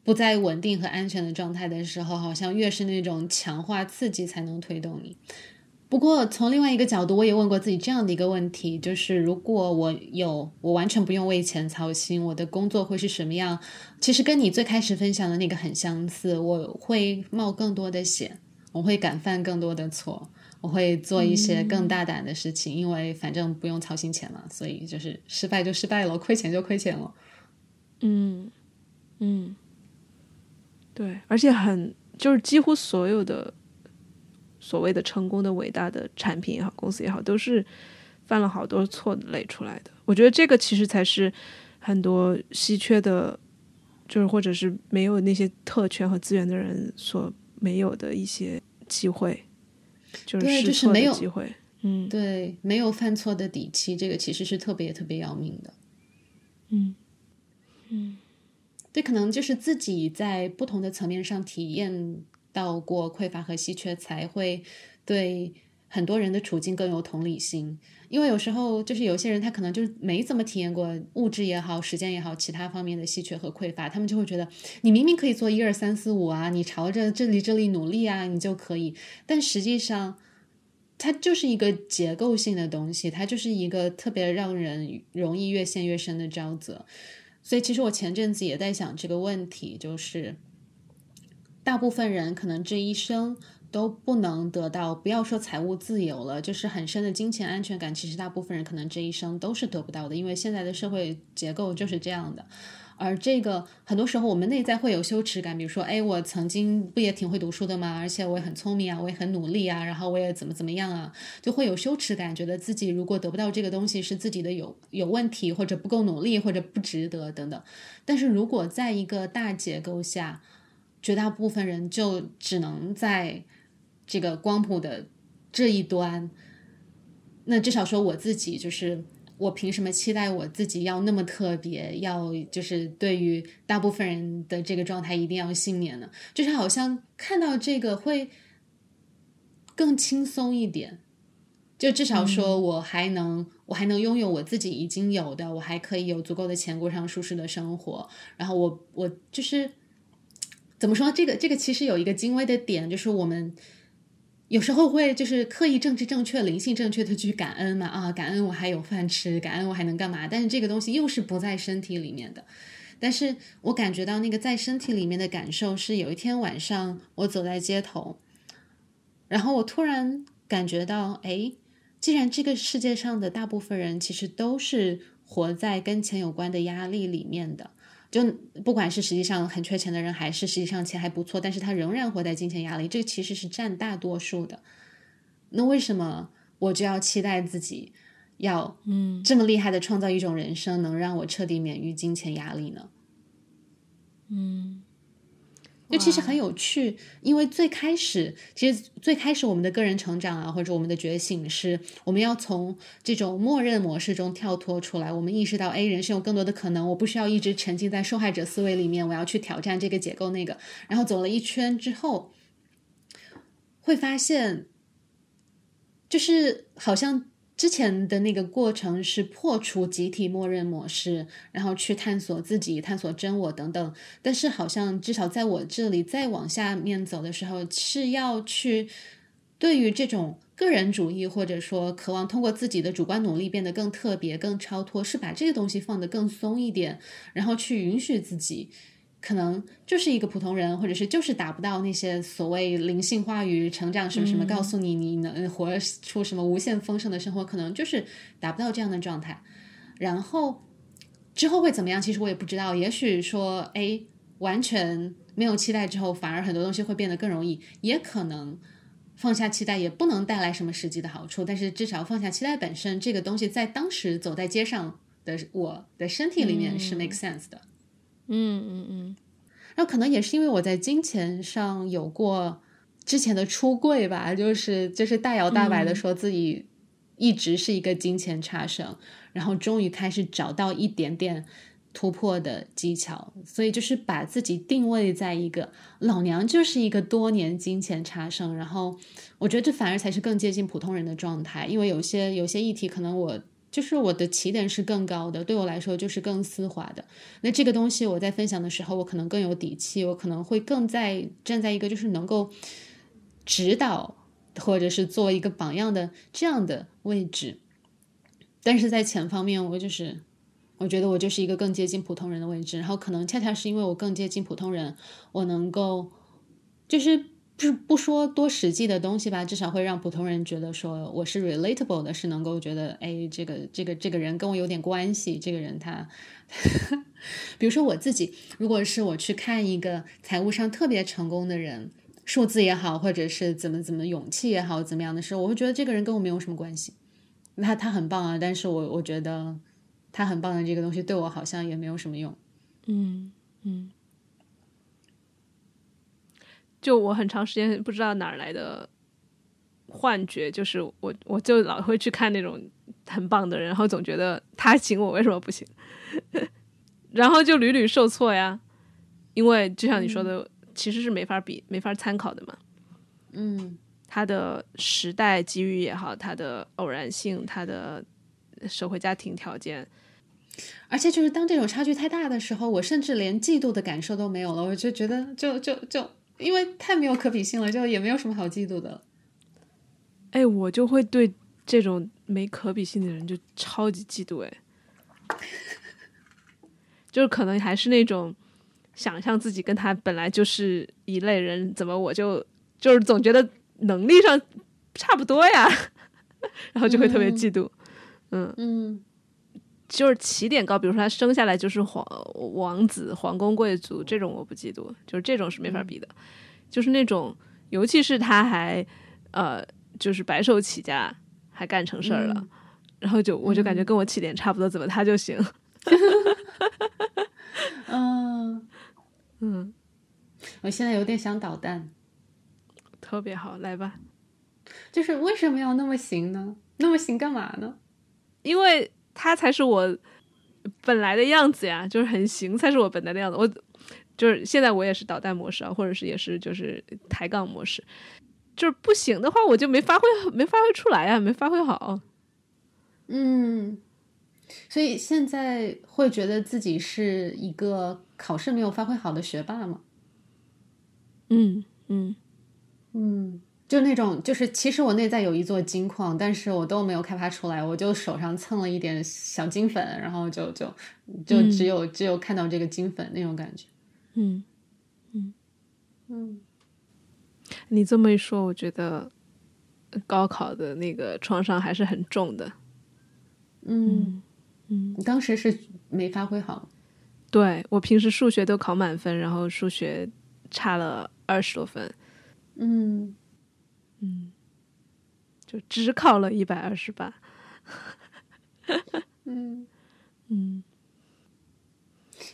不在稳定和安全的状态的时候，好像越是那种强化刺激才能推动你。不过从另外一个角度，我也问过自己这样的一个问题：就是如果我有我完全不用为钱操心，我的工作会是什么样？其实跟你最开始分享的那个很相似，我会冒更多的险。我会敢犯更多的错，我会做一些更大胆的事情，因为反正不用操心钱嘛，所以就是失败就失败了，亏钱就亏钱了。嗯嗯，对，而且很就是几乎所有的所谓的成功的伟大的产品也好，公司也好，都是犯了好多错累出来的。我觉得这个其实才是很多稀缺的，就是或者是没有那些特权和资源的人所。没有的一些机会，就是对，就是没有机会。嗯，对，没有犯错的底气，这个其实是特别特别要命的。嗯嗯，对，可能就是自己在不同的层面上体验到过匮乏和稀缺，才会对很多人的处境更有同理心。因为有时候就是有些人他可能就是没怎么体验过物质也好、时间也好、其他方面的稀缺和匮乏，他们就会觉得你明明可以做一二三四五啊，你朝着这里这里努力啊，你就可以。但实际上，它就是一个结构性的东西，它就是一个特别让人容易越陷越深的沼泽。所以，其实我前阵子也在想这个问题，就是大部分人可能这一生。都不能得到，不要说财务自由了，就是很深的金钱安全感，其实大部分人可能这一生都是得不到的，因为现在的社会结构就是这样的。而这个很多时候我们内在会有羞耻感，比如说，哎，我曾经不也挺会读书的吗？而且我也很聪明啊，我也很努力啊，然后我也怎么怎么样啊，就会有羞耻感，觉得自己如果得不到这个东西是自己的有有问题，或者不够努力，或者不值得等等。但是如果在一个大结构下，绝大部分人就只能在这个光谱的这一端，那至少说我自己就是，我凭什么期待我自己要那么特别，要就是对于大部分人的这个状态一定要信念呢？就是好像看到这个会更轻松一点。就至少说我还能，我还能拥有我自己已经有的，我还可以有足够的钱过上舒适的生活。然后我我就是怎么说？这个这个其实有一个精微的点，就是我们有时候会就是刻意政治正确、灵性正确的去感恩嘛啊，感恩我还有饭吃，感恩我还能干嘛？但是这个东西又是不在身体里面的。但是我感觉到那个在身体里面的感受是，有一天晚上我走在街头，然后我突然感觉到，哎，既然这个世界上的大部分人其实都是活在跟钱有关的压力里面的，就不管是实际上很缺钱的人，还是实际上钱还不错，但是他仍然活在金钱压力，这其实是占大多数的。那为什么我就要期待自己？要嗯这么厉害的创造一种人生，能让我彻底免于金钱压力呢？嗯，就其实很有趣，因为最开始，其实最开始我们的个人成长啊，或者我们的觉醒，是我们要从这种默认模式中跳脱出来，我们意识到，哎，人生有更多的可能，我不需要一直沉浸在受害者思维里面，我要去挑战这个结构那个，然后走了一圈之后，会发现，就是好像。之前的那个过程是破除集体默认模式，然后去探索自己、探索真我等等。但是好像至少在我这里再往下面走的时候，是要去对于这种个人主义，或者说渴望通过自己的主观努力变得更特别、更超脱，是把这个东西放得更松一点，然后去允许自己。可能就是一个普通人，或者是就是达不到那些所谓灵性话语、成长什么什么，告诉你你能活出什么无限丰盛的生活，可能就是达不到这样的状态。然后之后会怎么样？其实我也不知道。也许说，哎，完全没有期待之后，反而很多东西会变得更容易。也可能放下期待也不能带来什么实际的好处。但是至少放下期待本身，这个东西在当时走在街上的我的身体里面是 make sense 的。嗯嗯嗯嗯，那可能也是因为我在金钱上有过之前的出柜吧，就是就是大摇大摆的说自己一直是一个金钱差生，然后终于开始找到一点点突破的技巧，所以就是把自己定位在一个老娘就是一个多年金钱差生，然后我觉得这反而才是更接近普通人的状态，因为有些有些议题可能我。就是我的起点是更高的，对我来说就是更丝滑的。那这个东西我在分享的时候，我可能更有底气，我可能会更在站在一个就是能够指导或者是做一个榜样的这样的位置。但是在钱方面，我就是我觉得我就是一个更接近普通人的位置。然后可能恰恰是因为我更接近普通人，我能够就是。不是不说多实际的东西吧，至少会让普通人觉得说我是 relatable 的，是能够觉得哎，这个这个这个人跟我有点关系。这个人他，[LAUGHS] 比如说我自己，如果是我去看一个财务上特别成功的人，数字也好，或者是怎么怎么勇气也好，怎么样的时候，我会觉得这个人跟我没有什么关系。他他很棒啊，但是我我觉得他很棒的这个东西对我好像也没有什么用。嗯嗯。就我很长时间不知道哪儿来的幻觉，就是我我就老会去看那种很棒的人，然后总觉得他行，我为什么不行？[LAUGHS] 然后就屡屡受挫呀，因为就像你说的，其实是没法比、没法参考的嘛。嗯，他的时代机遇也好，他的偶然性，他的社会家庭条件，而且就是当这种差距太大的时候，我甚至连嫉妒的感受都没有了，我就觉得就就就。因为太没有可比性了，就也没有什么好嫉妒的。哎，我就会对这种没可比性的人就超级嫉妒，哎，[LAUGHS] 就是可能还是那种想象自己跟他本来就是一类人，怎么我就就是总觉得能力上差不多呀，[LAUGHS] 然后就会特别嫉妒，嗯嗯。就是起点高，比如说他生下来就是皇王子、皇宫贵族，这种我不嫉妒，就是这种是没法比的。就是那种，尤其是他还呃，就是白手起家，还干成事儿了，[LAUGHS] 然后就我就感觉跟我起点差不多，怎么他就行？[LAUGHS] 嗯 [LAUGHS] 嗯，我现在有点想捣蛋，特别好，来吧。就是为什么要那么行呢？那么行干嘛呢？因为。他才是我本来的样子呀，就是很行，才是我本来的样子。我就是现在我也是导弹模式啊，或者是也是就是抬杠模式。就是不行的话，我就没发挥，没发挥出来呀，没发挥好。嗯，所以现在会觉得自己是一个考试没有发挥好的学霸吗？嗯嗯嗯，就那种，就是其实我内在有一座金矿，但是我都没有开发出来，我就手上蹭了一点小金粉，然后就就就只有只有看到这个金粉那种感觉。嗯嗯嗯，你这么一说，我觉得高考的那个创伤还是很重的。嗯嗯，你当时是没发挥好。对我平时数学都考满分，然后数学差了二十多分。嗯嗯，就只考了一百二十八。嗯嗯。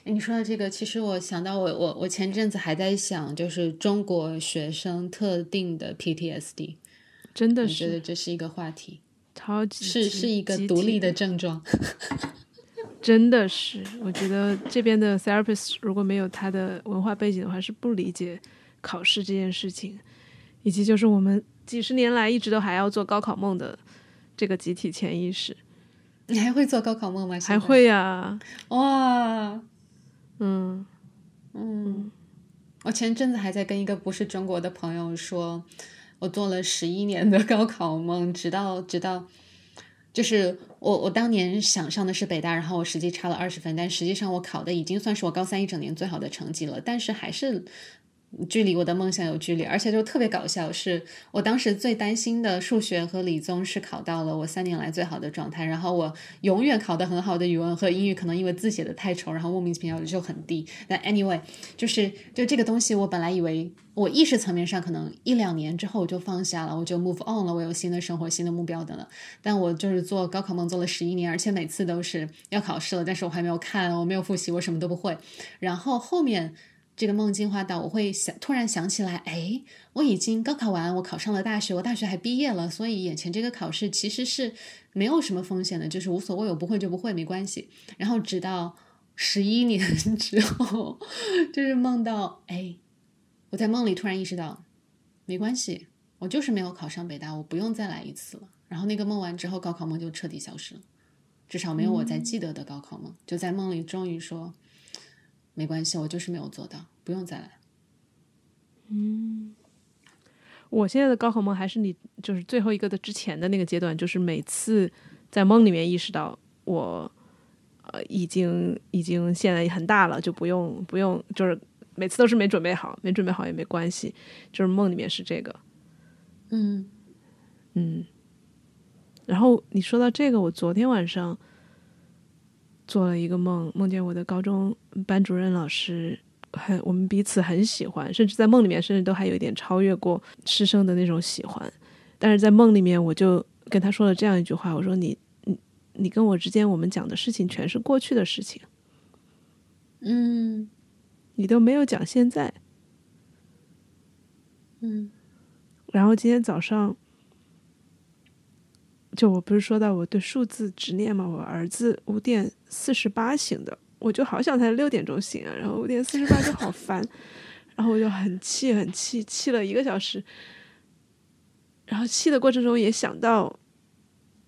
哎，你说到这个，其实我想到我我我前阵子还在想，就是中国学生特定的 PTSD，真的我觉得这是一个话题，超级是是一个独立的症状。真的是，我觉得这边的 therapist 如果没有他的文化背景的话，是不理解考试这件事情，以及就是我们几十年来一直都还要做高考梦的这个集体潜意识。你还会做高考梦吗？还会呀、哇，嗯嗯，我前阵子还在跟一个不是中国的朋友说，我做了十一年的高考梦，直到直到，就是我我当年想上的是北大，然后我实际差了二十分，但实际上我考的已经算是我高三一整年最好的成绩了，但是还是。距离我的梦想有距离，而且就特别搞笑，是我当时最担心的数学和理综是考到了我三年来最好的状态，然后我永远考得很好的语文和英语，可能因为字写的太丑，然后莫名其妙就很低。但 anyway，就是就这个东西，我本来以为我意识层面上可能一两年之后我就放下了，我就 move on 了，我有新的生活、新的目标等了。但我就是做高考梦做了十一年，而且每次都是要考试了，但是我还没有看，我没有复习，我什么都不会。然后后面。这个梦进化到我会想，突然想起来，哎，我已经高考完，我考上了大学，我大学还毕业了，所以眼前这个考试其实是没有什么风险的，就是无所谓，我不会就不会，没关系。然后直到十一年 [LAUGHS] 之后，就是梦到，哎，我在梦里突然意识到，没关系，我就是没有考上北大，我不用再来一次了。然后那个梦完之后，高考梦就彻底消失了，至少没有我在记得的高考梦，就在梦里终于说。没关系，我就是没有做到，不用再来。嗯，我现在的高考梦还是你就是最后一个的之前的那个阶段，就是每次在梦里面意识到我呃已经已经现在很大了，就不用不用，就是每次都是没准备好，没准备好也没关系，就是梦里面是这个，嗯嗯。然后你说到这个，我昨天晚上做了一个梦，梦见我的高中班主任老师很，我们彼此很喜欢，甚至在梦里面，甚至都还有一点超越过师生的那种喜欢。但是在梦里面，我就跟他说了这样一句话：“我说你，你，你跟我之间，我们讲的事情全是过去的事情，嗯你都没有讲现在。”嗯然后今天早上，就我不是说到我对数字执念嘛，我儿子五点四十八醒的，我就好想他六点钟醒啊，然后五点四十八就好烦，然后我就很气很气，气了一个小时，然后气的过程中也想到，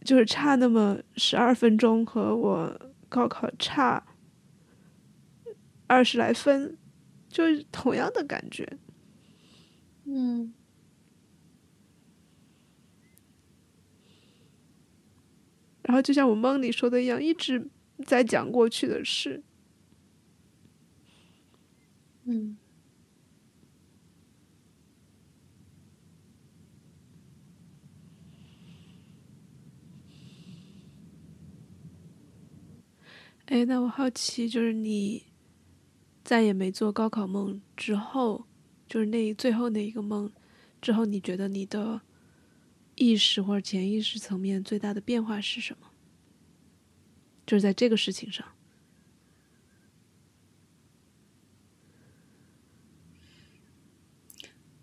就是差那么十二分钟和我高考差二十来分，就是同样的感觉。嗯。然后就像我梦里说的一样，一直在讲过去的事。嗯哎，那我好奇，就是你再也没做高考梦之后，就是那最后那一个梦之后，你觉得你的意识或者潜意识层面最大的变化是什么？就是在这个事情上。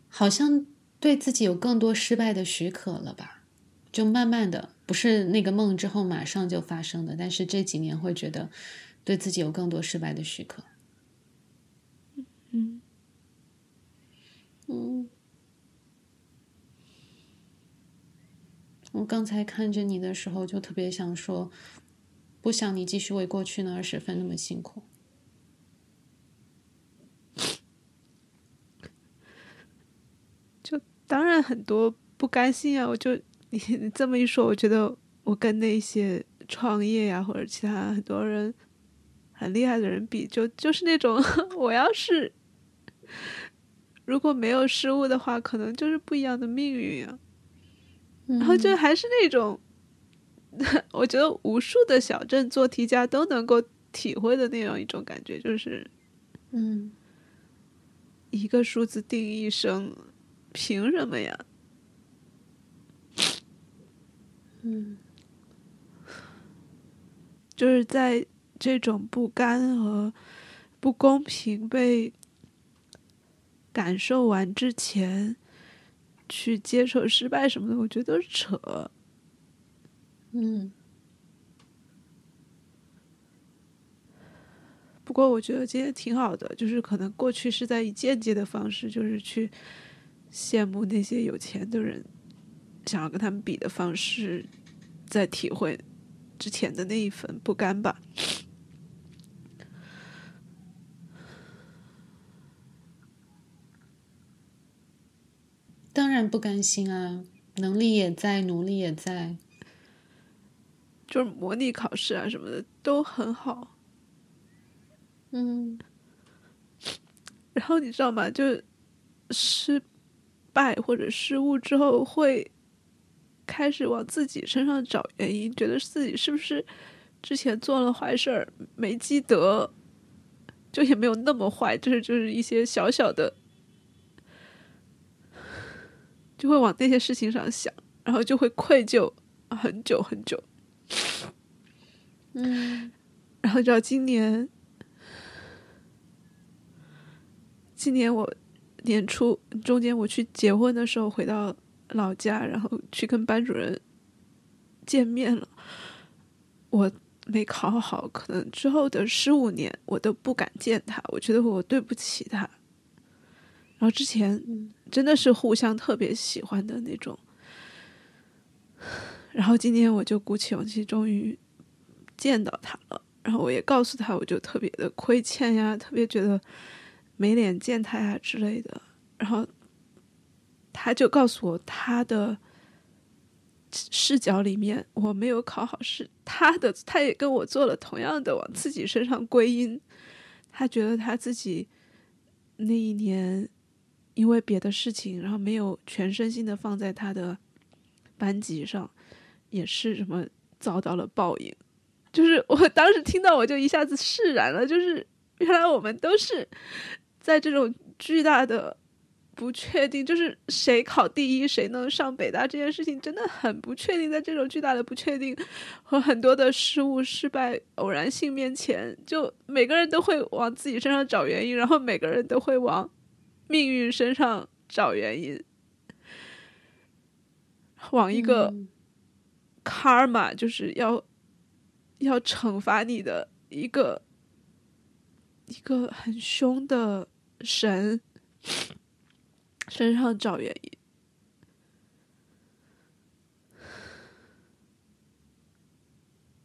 好像对自己有更多失败的许可了吧？就慢慢的，不是那个梦之后马上就发生的，但是这几年会觉得对自己有更多失败的许可。嗯嗯我刚才看着你的时候，就特别想说，不想你继续为过去那二十分那么辛苦。[LAUGHS] 就当然很多不甘心啊！我就你这么一说，我觉得我跟那些创业呀或者其他很多人很厉害的人比，就就是那种 [LAUGHS] 我要是如果没有失误的话，可能就是不一样的命运啊。然后就还是那种，[LAUGHS] 我觉得无数的小镇做题家都能够体会的那样一种感觉，就是，嗯，一个数字定一生，凭什么呀？嗯，就是在这种不甘和不公平被感受完之前。去接受失败什么的，我觉得都是扯。嗯。不过我觉得今天挺好的，就是可能过去是在以间接的方式，就是去羡慕那些有钱的人，想要跟他们比的方式，在体会之前的那一份不甘吧。当然不甘心啊，能力也在，努力也在，就是模拟考试啊什么的都很好，嗯。然后你知道吗？就失败或者失误之后，会开始往自己身上找原因，觉得自己是不是之前做了坏事儿没积德，就也没有那么坏，就是就是一些小小的。就会往那些事情上想，然后就会愧疚很久很久。嗯，然后直到今年，今年我年初中间我去结婚的时候回到老家，然后去跟班主任见面了。我没考好，可能之后的十五年我都不敢见他，我觉得我对不起他。然后之前真的是互相特别喜欢的那种，然后今天我就鼓起勇气，终于见到他了。然后我也告诉他，我就特别的亏欠呀，特别觉得没脸见他呀之类的。然后他就告诉我，他的视角里面我没有考好，是他的，他也跟我做了同样的往自己身上归因。他觉得他自己那一年。因为别的事情，然后没有全身心的放在他的班级上，也是什么遭到了报应。就是我 [LAUGHS] 当时听到，我就一下子释然了。就是原来我们都是在这种巨大的不确定，就是谁考第一，谁能上北大这件事情真的很不确定。在这种巨大的不确定和很多的失误、失败、偶然性面前，就每个人都会往自己身上找原因，然后每个人都会往。命运身上找原因，往一个 karma 就是要要惩罚你的一个一个很凶的神身上找原因。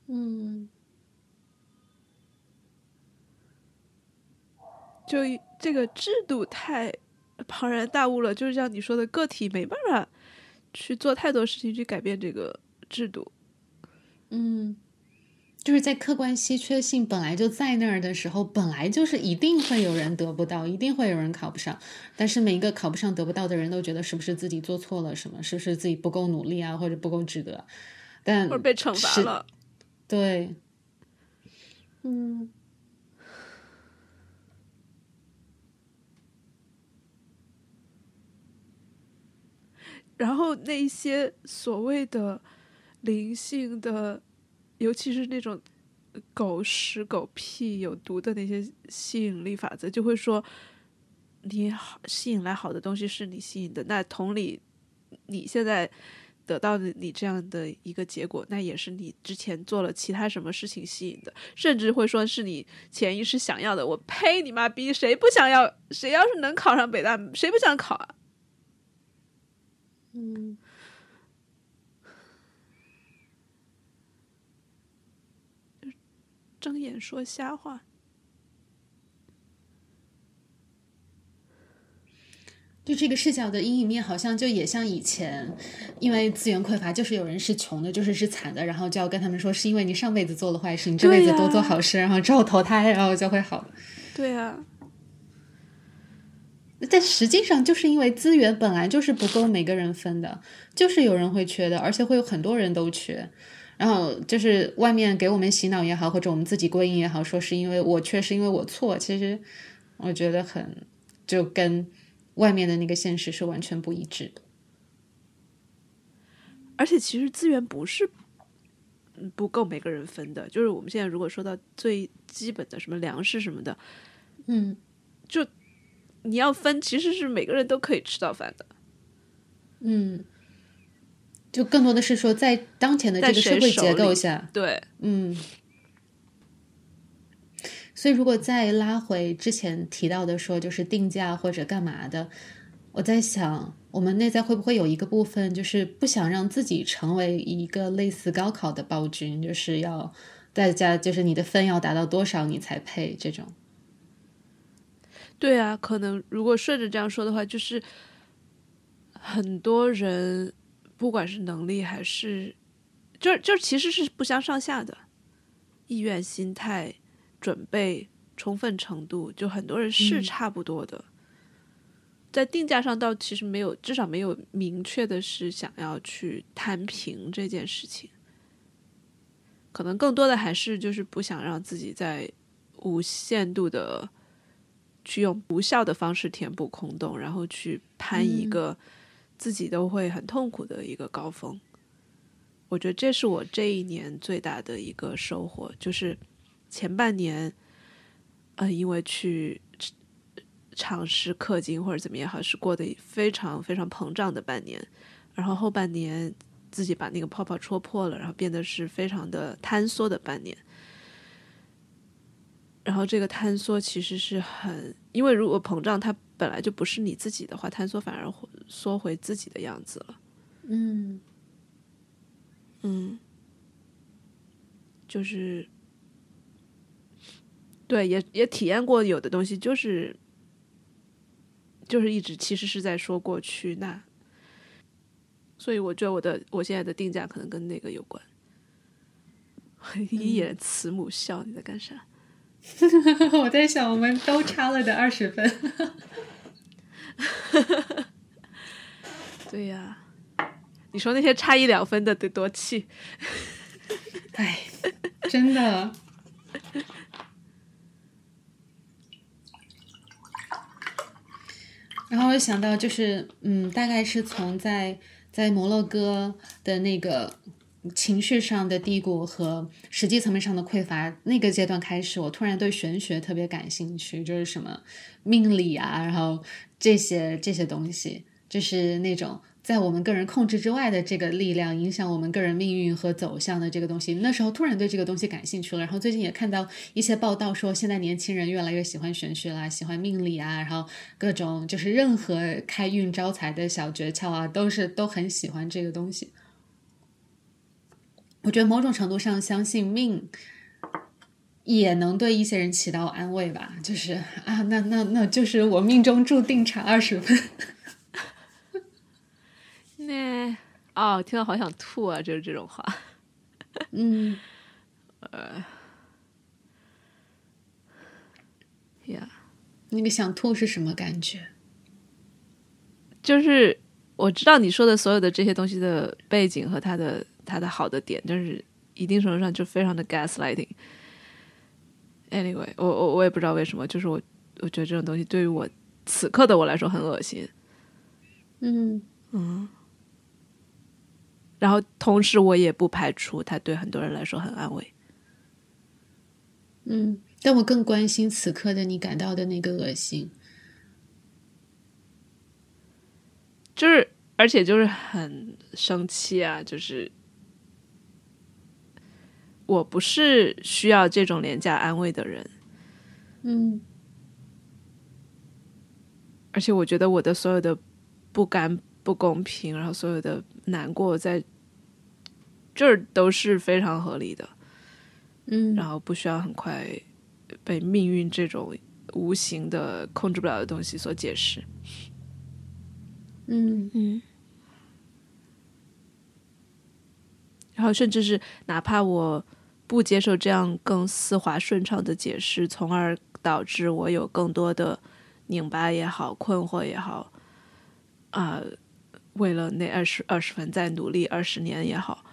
嗯，就。这个制度太庞然大物了，就是像你说的，个体没办法去做太多事情去改变这个制度。嗯，就是在客观稀缺性本来就在那儿的时候，本来就是一定会有人得不到，一定会有人考不上。但是每一个考不上、得不到的人都觉得是不是自己做错了什么，是不是自己不够努力啊，或者不够值得？但或者被惩罚了。对，嗯。然后那一些所谓的灵性的，尤其是那种狗屎、狗屁、有毒的那些吸引力法则，就会说你好吸引来好的东西是你吸引的。那同理，你现在得到的你这样的一个结果，那也是你之前做了其他什么事情吸引的，甚至会说是你潜意识想要的。我呸！你妈逼，谁不想要？谁要是能考上北大，谁不想考啊？嗯，睁眼说瞎话，就这个视角的阴影面，好像就也像以前，因为资源匮乏，就是有人是穷的，就是是惨的，然后就要跟他们说，是因为你上辈子做了坏事，你这辈子多做好事，然后之后投胎，然后就会好。对啊。但实际上，就是因为资源本来就是不够每个人分的，就是有人会缺的，而且会有很多人都缺。然后就是外面给我们洗脑也好，或者我们自己归因也好，说是因为我缺，是因为我错。其实我觉得很就跟。外面的那个现实是完全不一致的，而且其实资源不是不够每个人分的，就是我们现在如果说到最基本的什么粮食什么的，嗯，就你要分，其实是每个人都可以吃到饭的，嗯，就更多的是说在当前的这个社会结构下，对，嗯。所以，如果再拉回之前提到的说，就是定价或者干嘛的，我在想，我们内在会不会有一个部分，就是不想让自己成为一个类似高考的暴君，就是要大家就是你的分要达到多少你才配这种？对啊，可能如果顺着这样说的话，就是很多人不管是能力还是，就就其实是不相上下的意愿心态。准备充分程度，就很多人是差不多的，在定价上倒其实没有，至少没有明确的是想要去摊平这件事情，可能更多的还是就是不想让自己在无限度的去用无效的方式填补空洞，然后去攀一个自己都会很痛苦的一个高峰。我觉得这是我这一年最大的一个收获，就是。前半年，呃，因为去尝试氪金或者怎么样，好是过得非常非常膨胀的半年。然后后半年自己把那个泡泡戳破了，然后变得是非常的坍缩的半年。然后这个坍缩其实是很，因为如果膨胀它本来就不是你自己的话，坍缩反而缩回自己的样子了。嗯嗯，就是。对，也也体验过有的东西，就是就是一直其实是在说过去那，所以我觉得我的我现在的定价可能跟那个有关。[LAUGHS] 一眼慈母笑，你在干啥？[LAUGHS] 我在想，我们都差了的二十分。对呀，你说那些差一两分的得多气？哎，真的。然后我想到，就是嗯，大概是从在在摩洛哥的那个情绪上的低谷和实际层面上的匮乏那个阶段开始，我突然对玄学特别感兴趣，就是什么命理啊，然后这些这些东西，就是那种。在我们个人控制之外的这个力量，影响我们个人命运和走向的这个东西，那时候突然对这个东西感兴趣了。然后最近也看到一些报道说，现在年轻人越来越喜欢玄学啦，喜欢命理啊，然后各种就是任何开运招财的小诀窍啊，都是都很喜欢这个东西。我觉得某种程度上，相信命也能对一些人起到安慰吧。就是啊，那那那就是我命中注定差二十分。[LAUGHS] 那哦，听到好想吐啊！就是这种话，嗯，[LAUGHS] 呃，呀，那个想吐是什么感觉？就是我知道你说的所有的这些东西的背景和它的它的好的点，就是一定程度上就非常的 gaslighting。Anyway，我我我也不知道为什么，就是我我觉得这种东西对于我此刻的我来说很恶心。嗯嗯。然后，同时我也不排除他对很多人来说很安慰。嗯，但我更关心此刻的你感到的那个恶心，就是而且就是很生气啊！就是我不是需要这种廉价安慰的人。嗯，而且我觉得我的所有的不甘、不公平，然后所有的难过，在。这儿都是非常合理的，嗯，然后不需要很快被命运这种无形的控制不了的东西所解释。嗯嗯，然后甚至是哪怕我不接受这样更丝滑顺畅的解释，从而导致我有更多的拧巴也好、困惑也好，啊、为了那二十二十分再努力二十年也好，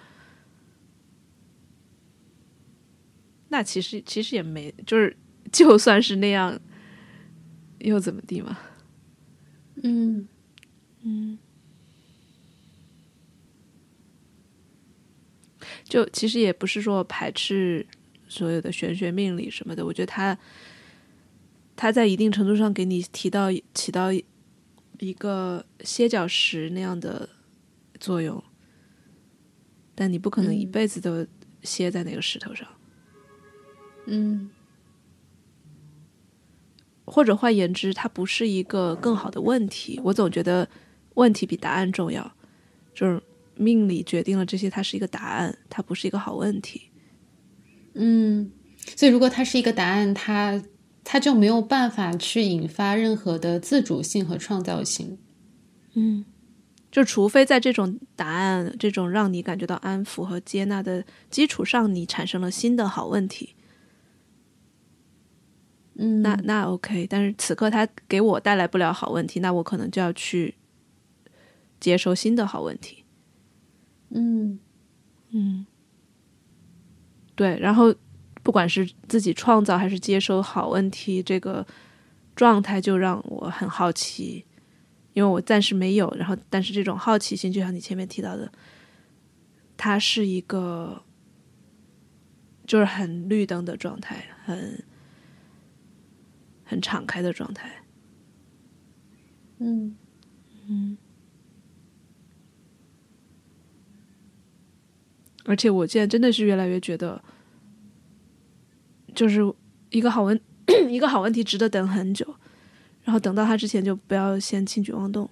那其实其实也没，就是就算是那样，又怎么地嘛？嗯。嗯，就其实也不是说排斥所有的玄学命理什么的，我觉得它它在一定程度上给你提到起到一个歇脚石那样的作用，但你不可能一嗯辈子都歇在那个石头上。嗯或者换言之，它不是一个更好的问题。我总觉得问题比答案重要，就是命理决定了这些，它是一个答案，它不是一个好问题。嗯，所以如果它是一个答案，它它就没有办法去引发任何的自主性和创造性。嗯，就除非在这种答案、这种让你感觉到安抚和接纳的基础上，你产生了新的好问题，嗯，那那 OK。但是此刻它给我带来不了好问题，那我可能就要去接受新的好问题。嗯嗯，对，然后不管是自己创造还是接收好问题，这个状态就让我很好奇，因为我暂时没有。然后，但是这种好奇心，就像你前面提到的，它是一个就是很绿灯的状态，很很敞开的状态。嗯嗯，而且我现在真的是越来越觉得，就是一个好问 [CLEARS THROAT] 一个好问题值得等很久，然后等到他之前就不要先轻举妄动。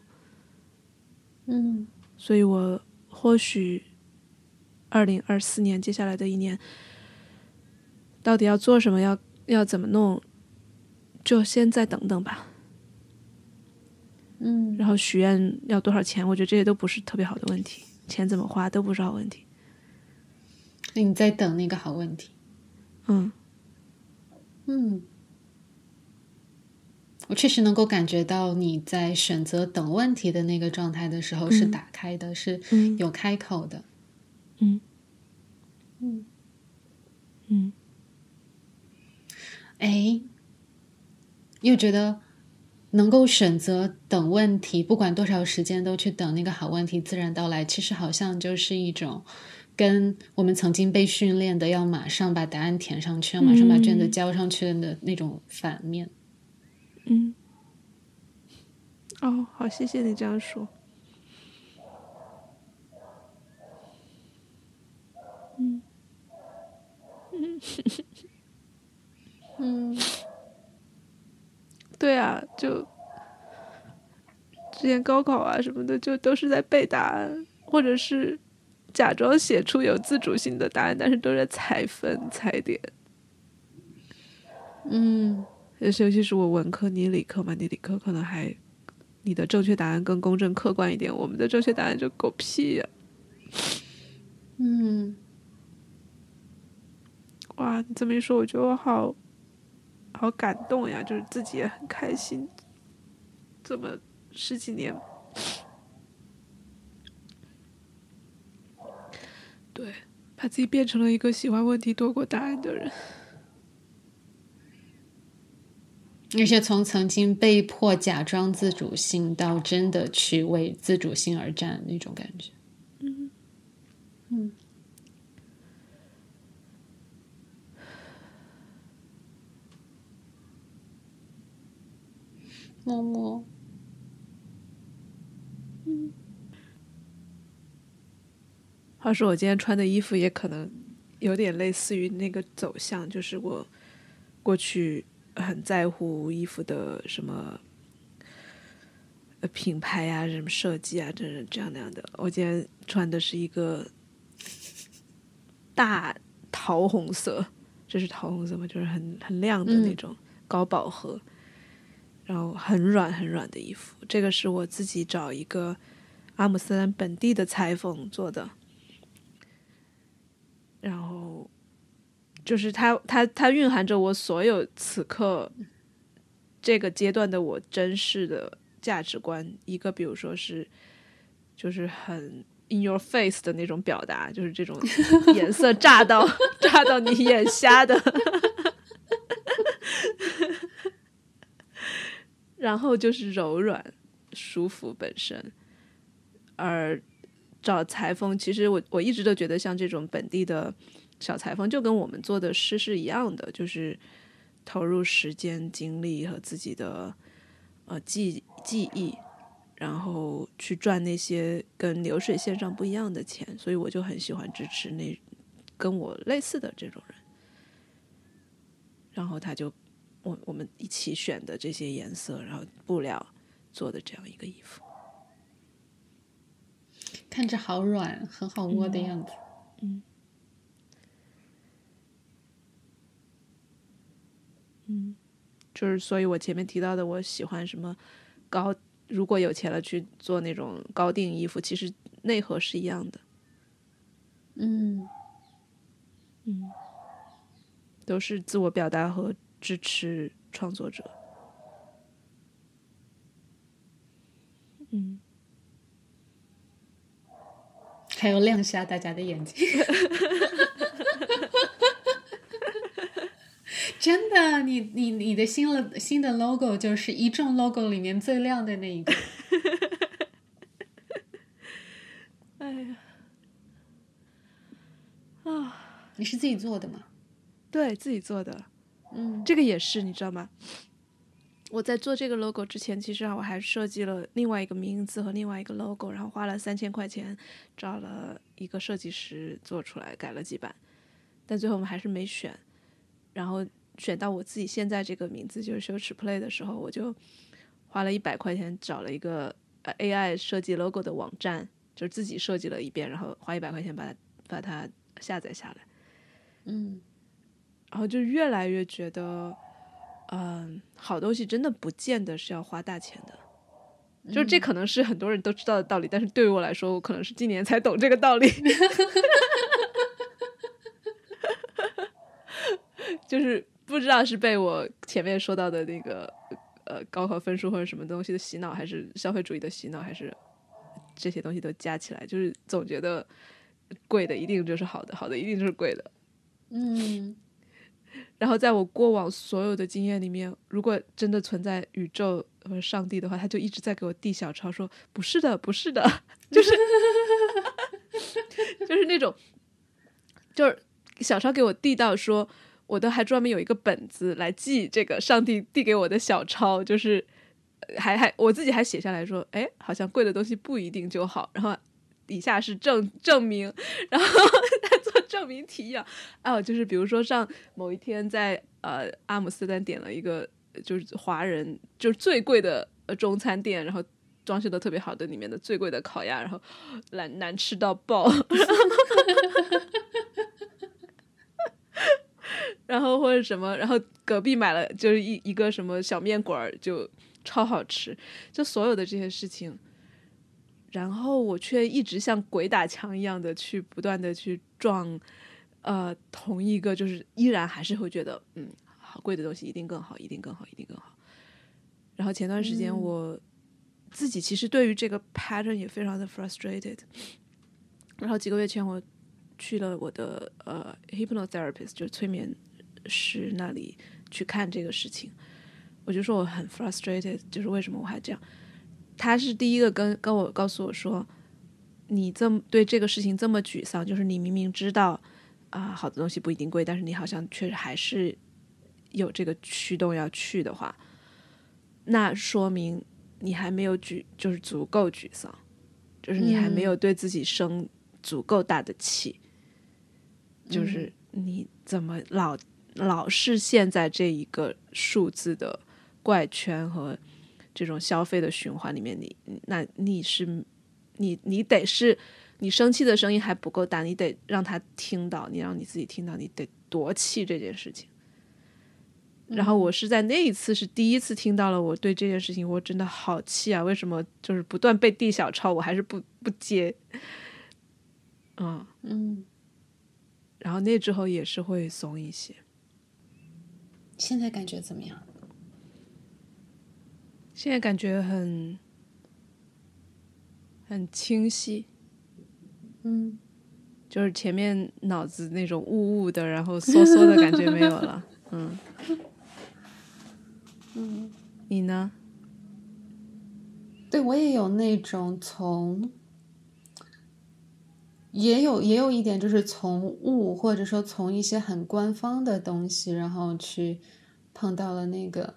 嗯所以我或许二零二四年接下来的一年，到底要做什么，要要怎么弄，就先再等等吧。嗯然后许愿要多少钱，我觉得这些都不是特别好的问题，钱怎么花都不是好问题。那你在等那个好问题。嗯嗯，我确实能够感觉到你在选择等问题的那个状态的时候是嗯。打开的，是嗯。有开口的。嗯。嗯，嗯。哎，又觉得能够选择等问题，不管多少时间都去等那个好问题自然到来，其实好像就是一种跟我们曾经被训练的要马上把答案填上去，要马上把卷子嗯交上去的那种反面。嗯。哦，好，谢谢你这样说。嗯嗯对啊，就之前高考啊什么的，就都是在背答案，或者是假装写出有自主性的答案，但是都是在踩分踩点。嗯。尤其尤其是我文科，你理科嘛，你理科可能还你的正确答案更公正客观一点，我们的正确答案就狗屁呀、嗯。哇，你这么一说，我觉得我好好感动呀，就是自己也很开心，这么十几年，对，把自己变成了一个喜欢问题多过答案的人。而且从曾经被迫假装自主性，到真的去为自主性而战那种感觉。嗯嗯默默，话说我今天穿的衣服也可能有点类似于那个走向，就是我过去很在乎衣服的什么呃品牌呀、什么设计啊，这这样那样的。我今天穿的是一个大桃红色，这是桃红色嘛，就是很很亮的那种高饱和，然后很软很软的衣服。这个是我自己找一个阿姆斯特丹本地的裁缝做的，然后就是它它它蕴含着我所有此刻这个阶段的我真实的价值观。一个比如说是就是很。In your face 的那种表达，就是这种 [LAUGHS] 颜色炸到炸到你眼瞎的，[LAUGHS] 然后就是柔软舒服本身。而找裁缝，其实我我一直都觉得，像这种本地的小裁缝，就跟我们做的诗是一样的，就是投入时间、精力和自己的呃记记忆。然后去赚那些跟流水线上不一样的钱，所以我就很喜欢支持那跟我类似的这种人。然后他就我我们一起选的这些颜色，然后布料做的这样一个衣服，看着好软，很好摸的样子。嗯嗯，就是所以我前面提到的，我喜欢什么高。如果有钱了去做那种高定衣服，其实内核是一样的。嗯嗯，都是自我表达和支持创作者。嗯，还要亮瞎大家的眼睛。[LAUGHS] 真的，你你你的新了新的 logo 就是一众 logo 里面最亮的那一个。[LAUGHS] 哎呀，啊！你是自己做的吗？对自己做的。嗯，这个也是，你知道吗？我在做这个 logo 之前，其实我还设计了另外一个名字和另外一个 logo，然后花了三千块钱找了一个设计师做出来，改了几版，但最后我们还是没选。然后。选到我自己现在这个名字就是羞耻 play 的时候，我就花了一百块钱找了一个呃 AI 设计 logo 的网站，就是自己设计了一遍，然后花一百块钱把它把它下载下来。嗯，然后就越来越觉得，嗯，好东西真的不见得是要花大钱的，就是这可能是很多人都知道的道理，但是对于我来说，我可能是今年才懂这个道理。[LAUGHS] 就是。不知道是被我前面说到的那个呃高考分数或者什么东西的洗脑，还是消费主义的洗脑，还是这些东西都加起来，就是总觉得贵的一定就是好的，好的一定就是贵的。嗯。然后在我过往所有的经验里面，如果真的存在宇宙和上帝的话，他就一直在给我递小抄，说不是的，不是的，[LAUGHS] 就是 [LAUGHS] 就是那种，就是小抄给我递到说。我都还专门有一个本子来记这个上帝递给我的小抄，就是还还我自己还写下来说，哎，好像贵的东西不一定就好。然后底下是证证明，[LAUGHS] 然后他证明题一样。哦，就是比如说上某一天在呃阿姆斯特丹点了一个就是华人就是最贵的呃中餐店，然后装修的特别好的里面的最贵的烤鸭，然后难难吃到爆。[LAUGHS] 然后或者什么，然后隔壁买了就是一一个什么小面馆，就超好吃，就所有的这些事情，然后我却一直像鬼打墙一样的去不断的去撞，呃，同一个就是依然还是会觉得，嗯，好贵的东西一定更好，一定更好，一定更好。然后前段时间我自己其实对于这个 pattern 也非常的 frustrated，然后几个月前我去了我的呃 hypnotherapist，就是催眠。师那里去看这个事情，我就说我很 frustrated，就是为什么我还这样？他是第一个跟跟我告诉我说，你这么对这个事情这么沮丧，就是你明明知道啊，好的东西不一定贵，但是你好像确实还是有这个驱动要去的话，那说明你还没有沮，就是足够沮丧，就是你还没有对自己生足够大的气，就是你怎么老。老是陷在这一个数字的怪圈和这种消费的循环里面，你那你是你你得是你生气的声音还不够大，你得让他听到，你让你自己听到，你得多气这件事情。然后我是在那一次是第一次听到了我对这件事情我真的好气啊！为什么就是不断被递小抄，我还是不不接？嗯嗯。然后那之后也是会松一些。现在感觉怎么样？现在感觉很很清晰。嗯，就是前面脑子那种雾雾的，然后缩缩的感觉没有了。[LAUGHS] 嗯。嗯，你呢？对我也有那种从，也有也有一点，就是从物或者说从一些很官方的东西，然后去碰到了那个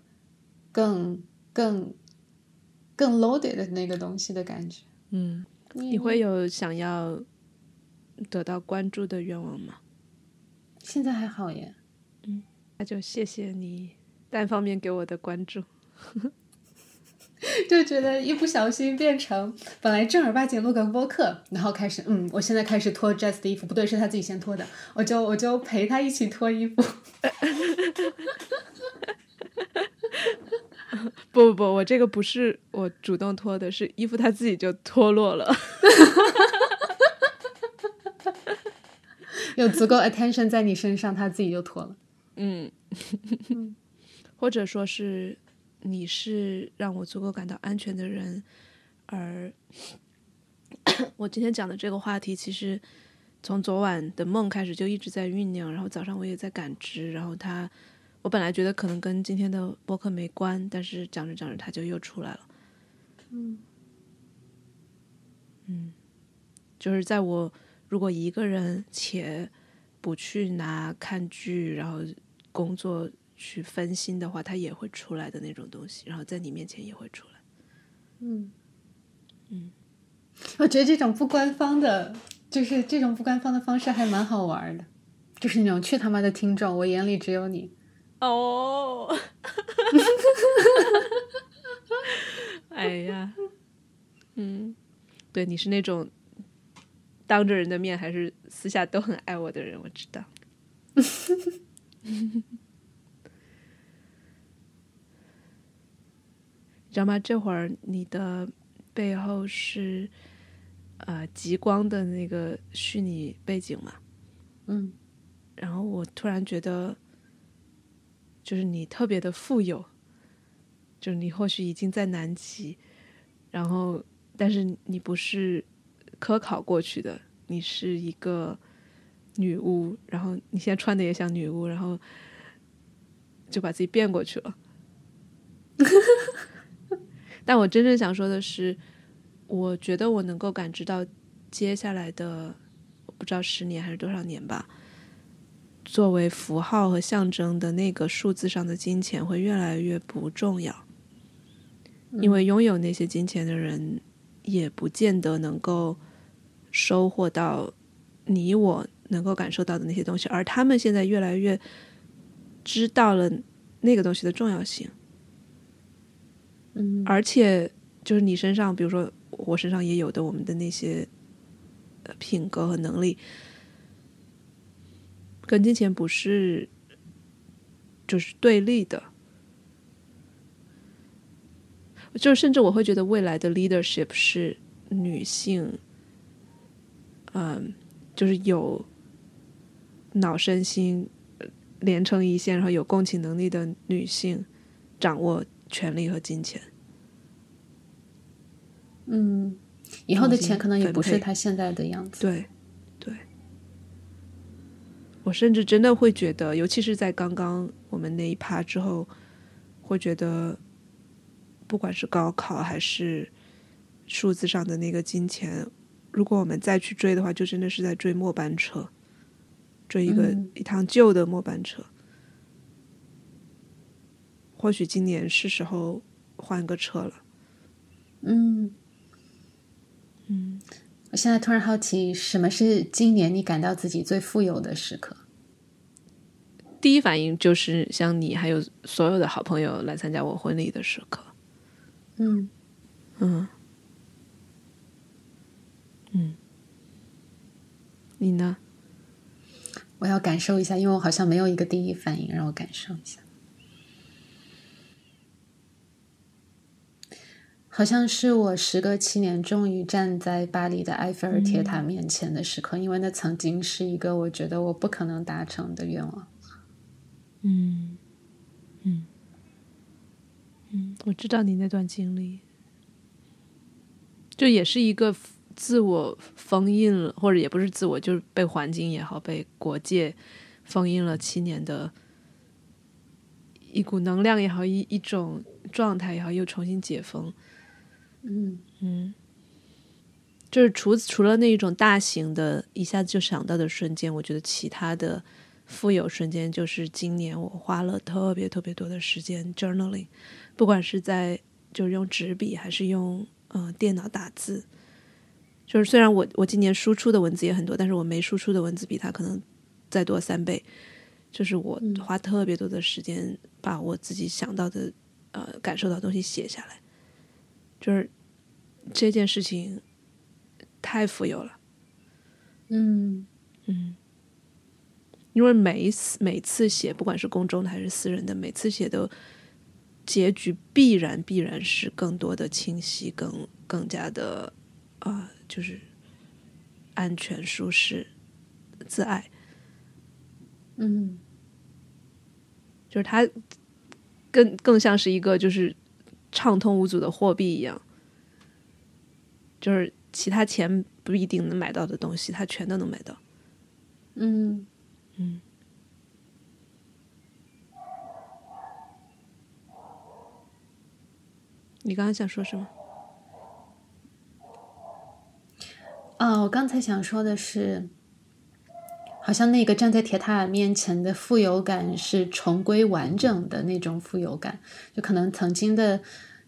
更更更 loaded 的那个东西的感觉。嗯，你会有想要得到关注的愿望吗？现在还好耶。嗯，那就谢谢你。单方面给我的关注，就觉得一不小心变成本来正儿八经录个播客，然后开始嗯，我现在开始脱 Jazz 的衣服，不对，是他自己先脱的，我就我就陪他一起脱衣服。[LAUGHS] [LAUGHS] 不不不，我这个不是我主动脱的，是衣服它自己就脱落了。[LAUGHS] 有足够 attention 在你身上，它自己就脱了。嗯。[LAUGHS] 或者说是你是让我足够感到安全的人，而 [COUGHS] 我今天讲的这个话题，其实从昨晚的梦开始就一直在酝酿，然后早上我也在感知，然后它，我本来觉得可能跟今天的播客没关，但是讲着讲着它就又出来了，嗯，嗯，就是在我如果一个人且不去拿看剧，然后工作。去分心的话，它也会出来的那种东西，然后在你面前也会出来。嗯嗯，[LAUGHS] 我觉得这种不官方的，就是这种不官方的方式还蛮好玩的，就是那种去他妈的听众，我眼里只有你。哦，[LAUGHS] 哎呀，嗯，对，你是那种当着人的面还是私下都很爱我的人，我知道。[LAUGHS] 你知道吗？这会儿你的背后是呃极光的那个虚拟背景嘛？嗯，然后我突然觉得，就是你特别的富有，就是你或许已经在南极，然后但是你不是科考过去的，你是一个女巫，然后你现在穿的也像女巫，然后就把自己变过去了。[LAUGHS] 但我真正想说的是，我觉得我能够感知到接下来的，不知道十年还是多少年吧，作为符号和象征的那个数字上的金钱会越来越不重要，因为拥有那些金钱的人也不见得能够收获到你我能够感受到的那些东西，而他们现在越来越知道了那个东西的重要性。嗯，而且就是你身上，比如说我身上也有的我们的那些品格和能力，跟金钱不是就是对立的。就甚至我会觉得未来的 leadership 是女性，嗯，就是有脑身心连成一线，然后有共情能力的女性掌握。权力和金钱，嗯，以后的钱可能也不是他现在的样子。对，对，我甚至真的会觉得，尤其是在刚刚我们那一趴之后，会觉得，不管是高考还是数字上的那个金钱，如果我们再去追的话，就真的是在追末班车，追一个一趟旧的末班车。或许今年是时候换个车了。嗯嗯，我现在突然好奇，什么是今年你感到自己最富有的时刻？第一反应就是像你还有所有的好朋友来参加我婚礼的时刻。嗯嗯嗯，你呢？我要感受一下，因为我好像没有一个第一反应，让我感受一下。好像是我时隔七年终于站在巴黎的埃菲尔铁塔面前的时刻，因为那曾经是一个我觉得我不可能达成的愿望。嗯，嗯，嗯，我知道你那段经历，就也是一个自我封印了，或者也不是自我，就是被环境也好，被国界封印了七年的一股能量也好，一一种状态也好，又重新解封。嗯。嗯，就是除除了那一种大型的，一下子就想到的瞬间，我觉得其他的富有瞬间，就是今年我花了特别特别多的时间 journaling，不管是在就是用纸笔还是用呃电脑打字，就是虽然我我今年输出的文字也很多，但是我没输出的文字比它可能再多三倍，就是我花特别多的时间把我自己想到的呃感受到的东西写下来。就是这件事情太富有了，嗯嗯，因为每一次每次写，不管是公众的还是私人的，每次写的结局必然必然是更多的清晰，更更加的啊，就是安全、舒适、自爱，嗯，就是他更更像是一个就是。畅通无阻的货币一样，就是其他钱不一定能买到的东西，它全都能买到。嗯嗯。你刚刚想说什么？啊，我刚才想说的是，好像那个站在铁塔面前的富有感是重归完整的那种富有感，就可能曾经的。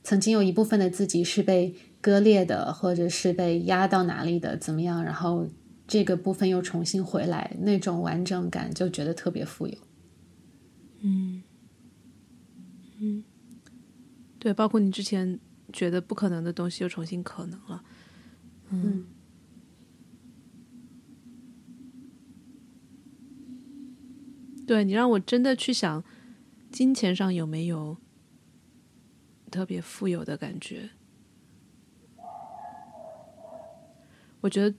曾经有一部分的自己是被割裂的，或者是被压到哪里的，怎么样？然后这个部分又重新回来，那种完整感就觉得特别富有。嗯嗯，对，包括你之前觉得不可能的东西又重新可能了。嗯，对你让我真的去想，金钱上有没有？特别富有的感觉，我觉得，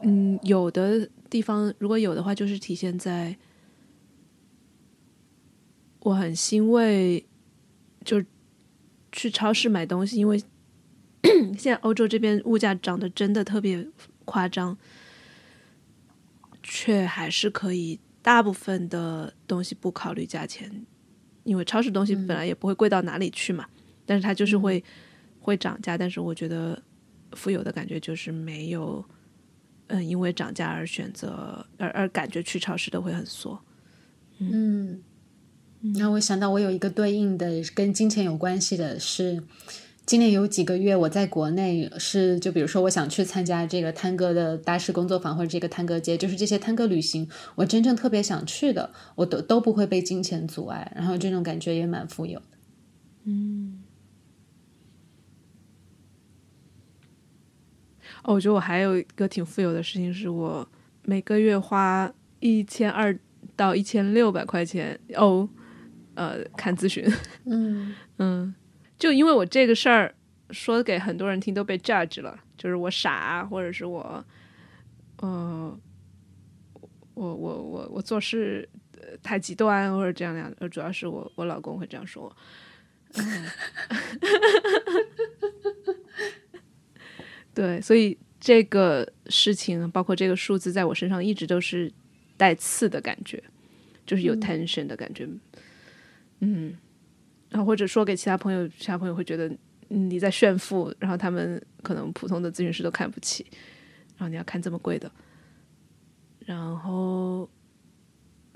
嗯，有的地方如果有的话，就是体现在我很欣慰，就去超市买东西，因为 [CLEARS THROAT] 现在欧洲这边物价涨得真的特别夸张，却还是可以大部分的东西不考虑价钱，因为超市东西本来也不会贵到哪里去嘛。但是它就是会会涨价，但是我觉得富有的感觉就是没有，嗯，因为涨价而选择而而感觉去超市都会很缩。嗯，那我想到我有一个对应的跟金钱有关系的是，今年有几个月我在国内是就比如说我想去参加这个探戈的大师工作坊或者这个探戈节，就是这些探戈旅行，我真正特别想去的，我都都不会被金钱阻碍，然后这种感觉也蛮富有的。嗯。哦，我觉得我还有一个挺富有的事情，是我每个月花一千二到一千六百块钱哦，呃，看咨询。嗯 [LAUGHS] 嗯，就因为我这个事儿说给很多人听都被 judge 了，就是我傻，或者是我，呃，我我我我做事太极端，或者这样那样的。主要是我我老公会这样说我。[LAUGHS] 对，所以这个事情，包括这个数字，在我身上一直都是带刺的感觉，就是有 tension 的感觉。嗯，然后或者说给其他朋友，其他朋友会觉得你在炫富，然后他们可能普通的咨询师都看不起，然后你要看这么贵的。然后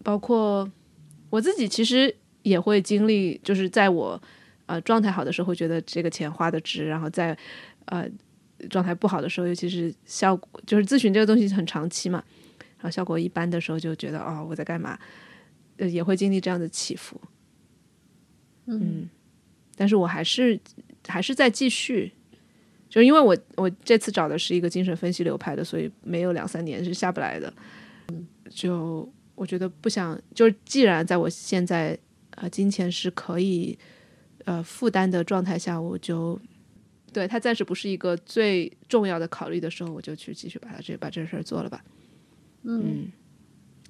包括我自己，其实也会经历，就是在我呃状态好的时候，会觉得这个钱花的值，然后在呃。状态不好的时候，尤其是效果，就是咨询这个东西很长期嘛，然后效果一般的时候，就觉得哦，我在干嘛？呃，也会经历这样的起伏。嗯，但是我还是还是在继续，就因为我我这次找的是一个精神分析流派的，所以没有两三年是下不来的。就我觉得不想，就是既然在我现在呃金钱是可以呃负担的状态下，我就对他暂时不是一个最重要的考虑的时候，我就去继续把它这把这事儿做了吧。嗯，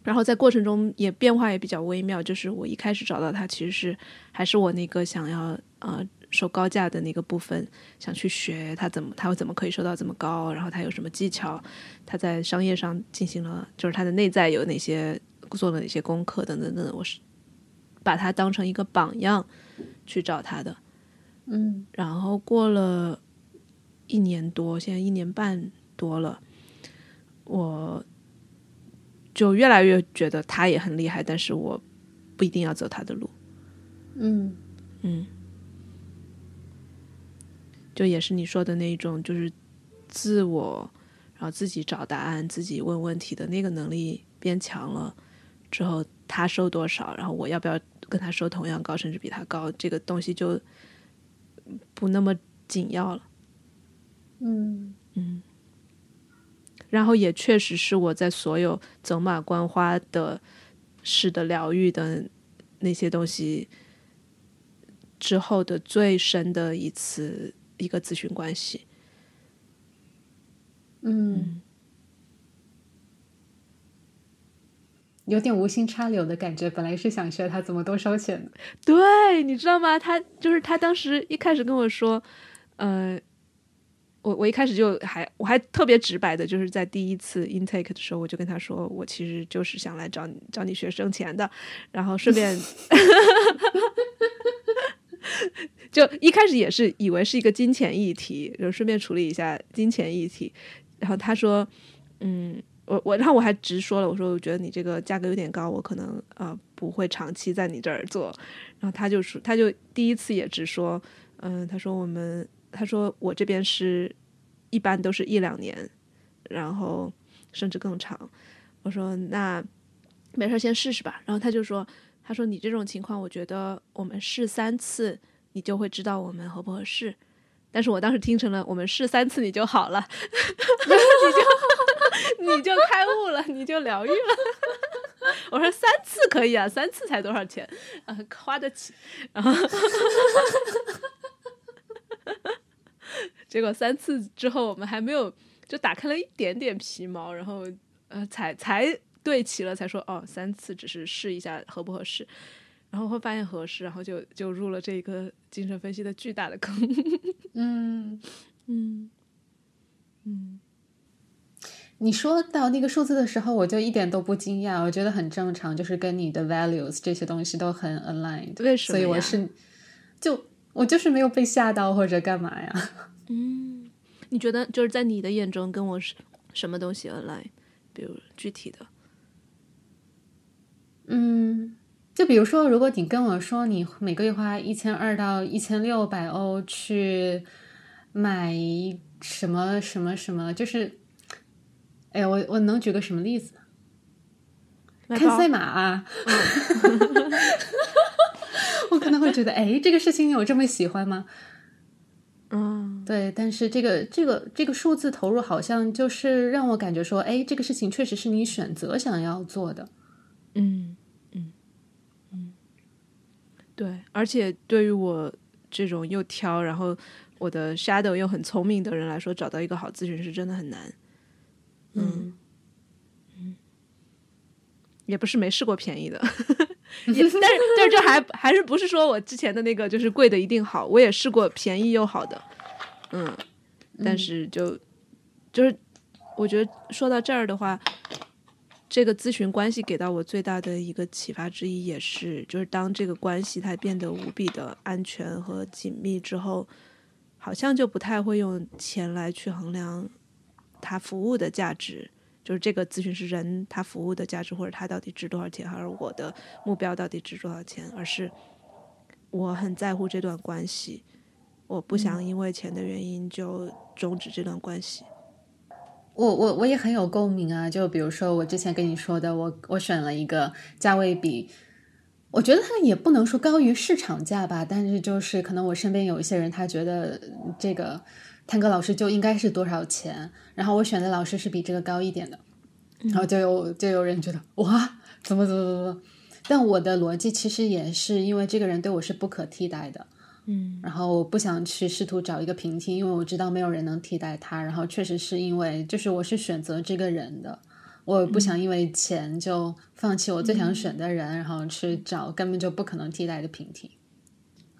然后在过程中也变化也比较微妙，就是我一开始找到他其实是还是我那个想要呃。收高价的那个部分，想去学他怎么，他怎么可以收到这么高，然后他有什么技巧，他在商业上进行了，就是他的内在有哪些做了哪些功课等等等等，我是把他当成一个榜样去找他的，嗯，然后过了一年多，现在一年半多了，我就越来越觉得他也很厉害，但是我不一定要走他的路，嗯嗯。就也是你说的那一种，就是自我，然后自己找答案、自己问问题的那个能力变强了之后，他收多少，然后我要不要跟他收同样高，甚至比他高，这个东西就不那么紧要了。嗯嗯，然后也确实是我在所有走马观花的式的疗愈的那些东西之后的最深的一次。一个咨询关系，嗯，有点无心插柳的感觉。本来是想学他怎么多收钱的，对，你知道吗？他就是他当时一开始跟我说，呃，我我一开始就还我还特别直白的，就是在第一次 intake 的时候，我就跟他说，我其实就是想来找你找你学生钱的，然后顺便。[LAUGHS] 就一开始也是以为是一个金钱议题，就顺便处理一下金钱议题。然后他说：“嗯，我我，然后我还直说了，我说我觉得你这个价格有点高，我可能呃不会长期在你这儿做。”然后他就说，他就第一次也直说：“嗯，他说我们，他说我这边是一般都是一两年，然后甚至更长。”我说：“那没事，先试试吧。”然后他就说。他说：“你这种情况，我觉得我们试三次，你就会知道我们合不合适。”但是我当时听成了“我们试三次，你就好了，[LAUGHS] 你就 [LAUGHS] 你就开悟了，你就疗愈了。[LAUGHS] ”我说：“三次可以啊，三次才多少钱？啊，花得起。”然后，结果三次之后，我们还没有就打开了一点点皮毛，然后呃，才才。对齐了才说哦，三次只是试一下合不合适，然后会发现合适，然后就就入了这个精神分析的巨大的坑。[LAUGHS] 嗯嗯嗯，你说到那个数字的时候，我就一点都不惊讶，我觉得很正常，就是跟你的 values 这些东西都很 aligned。为什么？所以我是就我就是没有被吓到或者干嘛呀？嗯，你觉得就是在你的眼中跟我是什么东西 align？比如具体的。嗯，就比如说，如果你跟我说你每个月花一千二到一千六百欧去买什么什么什么，就是，哎，我我能举个什么例子？看赛马啊！[LAUGHS] 我可能会觉得，哎，这个事情你有这么喜欢吗？嗯，对，但是这个这个这个数字投入好像就是让我感觉说，哎，这个事情确实是你选择想要做的。嗯嗯嗯，对，而且对于我这种又挑，然后我的 shadow 又很聪明的人来说，找到一个好咨询师真的很难。嗯。嗯，也不是没试过便宜的，[LAUGHS] 也但是但是这还还是不是说我之前的那个就是贵的一定好，我也试过便宜又好的，嗯，但是就就是我觉得说到这儿的话。这个咨询关系给到我最大的一个启发之一，也是就是当这个关系它变得无比的安全和紧密之后，好像就不太会用钱来去衡量它服务的价值，就是这个咨询师人他服务的价值或者他到底值多少钱，还是我的目标到底值多少钱，而是我很在乎这段关系，我不想因为钱的原因就终止这段关系。我我我也很有共鸣啊！就比如说我之前跟你说的，我我选了一个价位比，我觉得它也不能说高于市场价吧，但是就是可能我身边有一些人，他觉得这个探戈老师就应该是多少钱，然后我选的老师是比这个高一点的，然后就有就有人觉得哇，怎么怎么怎么？但我的逻辑其实也是因为这个人对我是不可替代的，嗯，然后我不想去试图找一个平替，因为我知道没有人能替代他，然后确实是因为就是我是选择这个人的。我不想因为钱就放弃我最想选的人，然后去找根本就不可能替代的平替。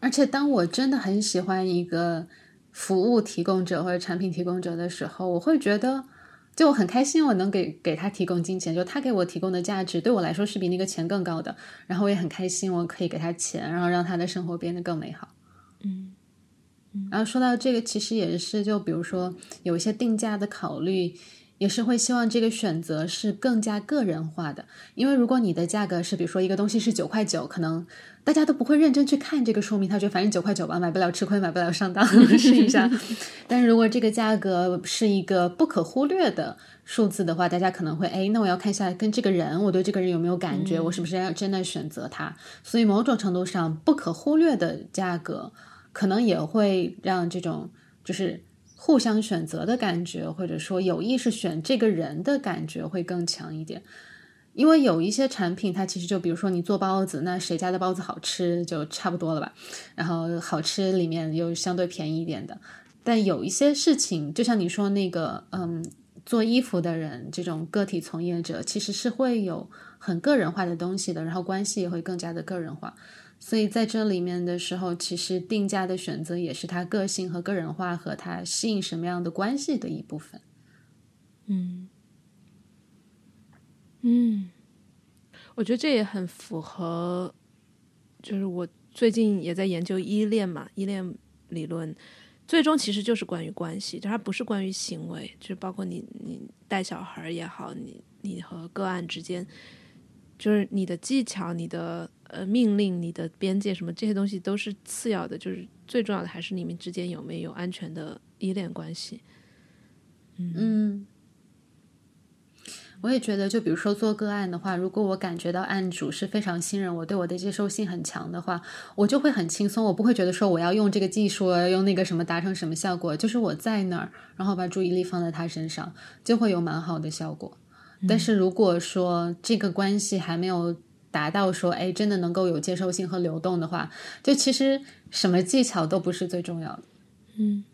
而且，当我真的很喜欢一个服务提供者或者产品提供者的时候，我会觉得，就我很开心，我能给给他提供金钱，就他给我提供的价值对我来说是比那个钱更高的。然后我也很开心，我可以给他钱，然后让他的生活变得更美好。嗯，然后说到这个，其实也是就比如说有一些定价的考虑。也是会希望这个选择是更加个人化的，因为如果你的价格是，比如说一个东西是九块九，可能大家都不会认真去看这个说明，他觉得反正九块九吧，买不了吃亏，买不了上当，[LAUGHS] 试一下。[LAUGHS] 但是如果这个价格是一个不可忽略的数字的话，大家可能会，哎，那我要看一下跟这个人，我对这个人有没有感觉，我是不是要真的选择他？所以某种程度上，不可忽略的价格，可能也会让这种就是。互相选择的感觉，或者说有意识选这个人的感觉会更强一点，因为有一些产品，它其实就比如说你做包子，那谁家的包子好吃就差不多了吧，然后好吃里面又相对便宜一点的，但有一些事情，就像你说那个，嗯，做衣服的人这种个体从业者，其实是会有很个人化的东西的，然后关系也会更加的个人化。所以在这里面的时候，其实定价的选择也是他个性和个人化和他吸引什么样的关系的一部分。嗯嗯，我觉得这也很符合，就是我最近也在研究依恋嘛，依恋理论，最终其实就是关于关系，就它不是关于行为，就是包括你你带小孩也好，你你和个案之间。就是你的技巧、你的呃命令、你的边界什么这些东西都是次要的，就是最重要的还是你们之间有没有安全的依恋关系。嗯，我也觉得，就比如说做个案的话，如果我感觉到案主是非常信任我，对我的接受性很强的话，我就会很轻松，我不会觉得说我要用这个技术，用那个什么达成什么效果，就是我在那儿，然后把注意力放在他身上，就会有蛮好的效果。但是如果说这个关系还没有达到说，哎，真的能够有接受性和流动的话，就其实什么技巧都不是最重要的。嗯，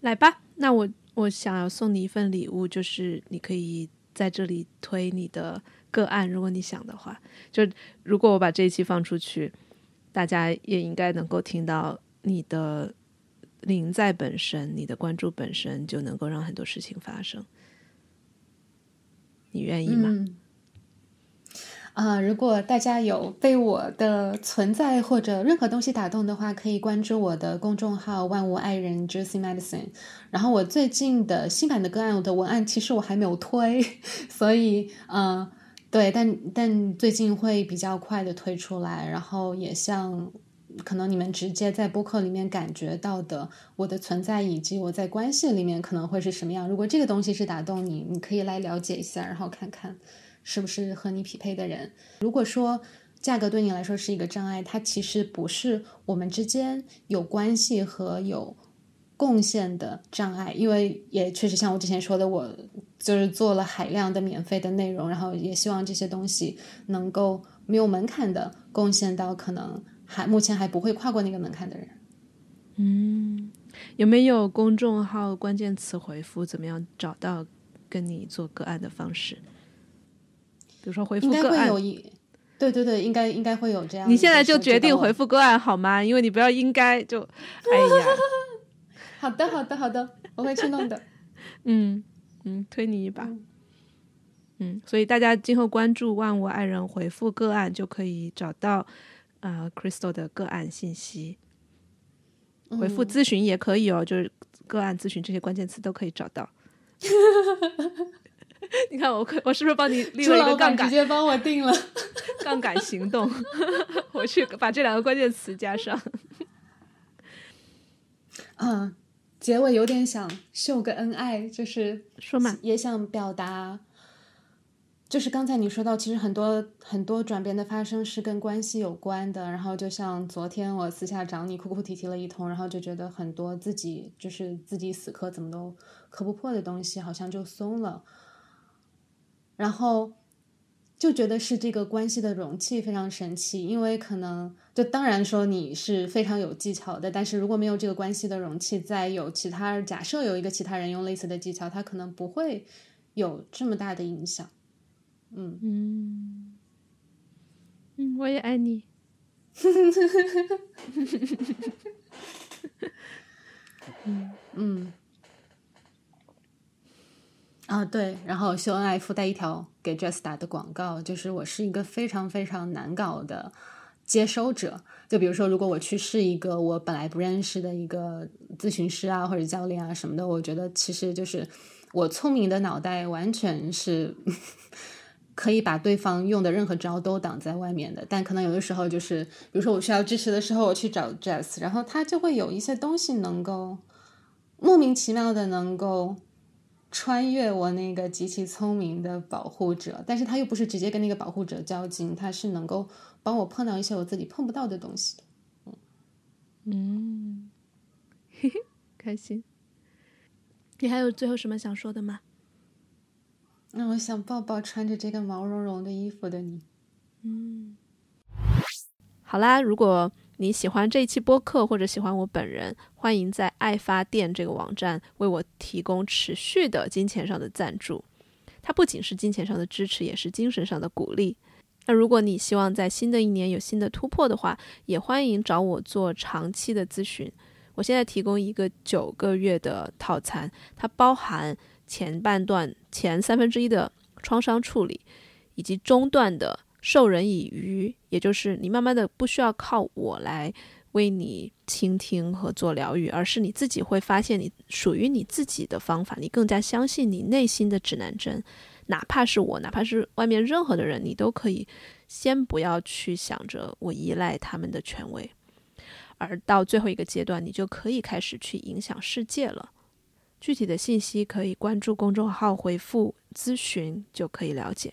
来吧，那我我想要送你一份礼物，就是你可以在这里推你的个案，如果你想的话，就如果我把这一期放出去，大家也应该能够听到你的灵在本身，你的关注本身就能够让很多事情发生。你愿意吗？啊，如果大家有被我的存在或者任何东西打动的话，可以关注我的公众号“万物爱人 Juicy Medicine”。然后我最近的新版的个案我的文案，其实我还没有推，[LAUGHS] 所以，嗯，对，但但最近会比较快的推出来。然后也像。可能你们直接在播客里面感觉到的我的存在，以及我在关系里面可能会是什么样。如果这个东西是打动你，你可以来了解一下，然后看看是不是和你匹配的人。如果说价格对你来说是一个障碍，它其实不是我们之间有关系和有贡献的障碍，因为也确实像我之前说的，我就是做了海量的免费的内容，然后也希望这些东西能够没有门槛的贡献到可能。还目前还不会跨过那个门槛的人，嗯，有没有公众号关键词回复？怎么样找到跟你做个案的方式？比如说回复个案，对对对，应该应该会有这样。你现在就决定回复个案好吗？因为你不要应该就，哎呀，[LAUGHS] 好的好的好的，我会去弄的。[LAUGHS] 嗯嗯，推你一把。嗯，所以大家今后关注万物爱人，回复个案就可以找到。呃，Crystal 的个案信息，回复咨询也可以哦，就是个案咨询这些关键词都可以找到。[LAUGHS] 你看我，我是不是帮你立了一个杠杆？直接帮我定了杠杆行动，[LAUGHS] 我去把这两个关键词加上。嗯，结尾有点想秀个恩爱，就是说嘛，也想表达。就是刚才你说到，其实很多很多转变的发生是跟关系有关的。然后就像昨天我私下找你哭哭啼啼了一通，然后就觉得很多自己就是自己死磕怎么都磕不破的东西，好像就松了。然后就觉得是这个关系的容器非常神奇，因为可能就当然说你是非常有技巧的，但是如果没有这个关系的容器，再有其他假设有一个其他人用类似的技巧，他可能不会有这么大的影响。嗯嗯嗯，我也爱你。嗯嗯啊，对，然后秀恩爱附带一条给 Jess 打的广告，就是我是一个非常非常难搞的接收者。就比如说，如果我去试一个我本来不认识的一个咨询师啊，或者教练啊什么的，我觉得其实就是我聪明的脑袋完全是。可以把对方用的任何招都挡在外面的，但可能有的时候就是，比如说我需要支持的时候，我去找 Jess，然后他就会有一些东西能够莫名其妙的能够穿越我那个极其聪明的保护者，但是他又不是直接跟那个保护者较劲，他是能够帮我碰到一些我自己碰不到的东西的。嗯，嘿嘿，[LAUGHS] 开心。你还有最后什么想说的吗？那我想抱抱穿着这个毛茸茸的衣服的你。嗯，好啦，如果你喜欢这一期播客或者喜欢我本人，欢迎在爱发电这个网站为我提供持续的金钱上的赞助。它不仅是金钱上的支持，也是精神上的鼓励。那如果你希望在新的一年有新的突破的话，也欢迎找我做长期的咨询。我现在提供一个九个月的套餐，它包含。前半段前三分之一的创伤处理，以及中段的授人以渔，也就是你慢慢的不需要靠我来为你倾听和做疗愈，而是你自己会发现你属于你自己的方法，你更加相信你内心的指南针，哪怕是我，哪怕是外面任何的人，你都可以先不要去想着我依赖他们的权威，而到最后一个阶段，你就可以开始去影响世界了。具体的信息可以关注公众号回复咨询就可以了解。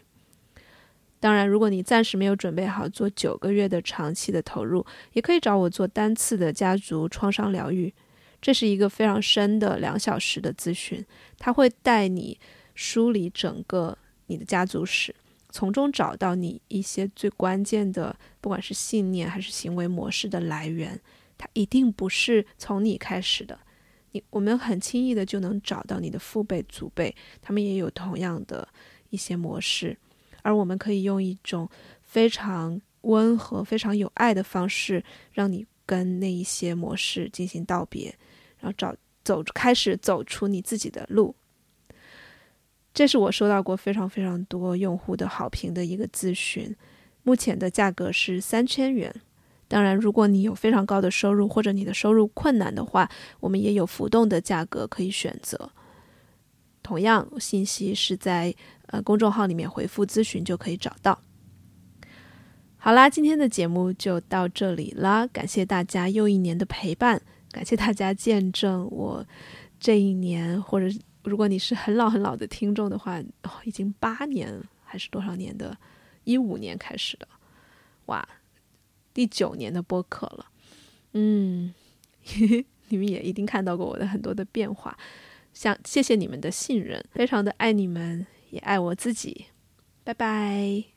当然，如果你暂时没有准备好做九个月的长期的投入，也可以找我做单次的家族创伤疗愈。这是一个非常深的两小时的咨询，他会带你梳理整个你的家族史，从中找到你一些最关键的，不管是信念还是行为模式的来源。它一定不是从你开始的。我们很轻易的就能找到你的父辈、祖辈，他们也有同样的一些模式，而我们可以用一种非常温和、非常有爱的方式，让你跟那一些模式进行道别，然后找走开始走出你自己的路。这是我收到过非常非常多用户的好评的一个咨询，目前的价格是三千元。当然，如果你有非常高的收入，或者你的收入困难的话，我们也有浮动的价格可以选择。同样，信息是在呃公众号里面回复咨询就可以找到。好啦，今天的节目就到这里啦，感谢大家又一年的陪伴，感谢大家见证我这一年，或者如果你是很老很老的听众的话，已经八年还是多少年的，一五年开始的，哇！第九年的播客了，嗯，[LAUGHS] 你们也一定看到过我的很多的变化，想谢谢你们的信任，非常的爱你们，也爱我自己，拜拜。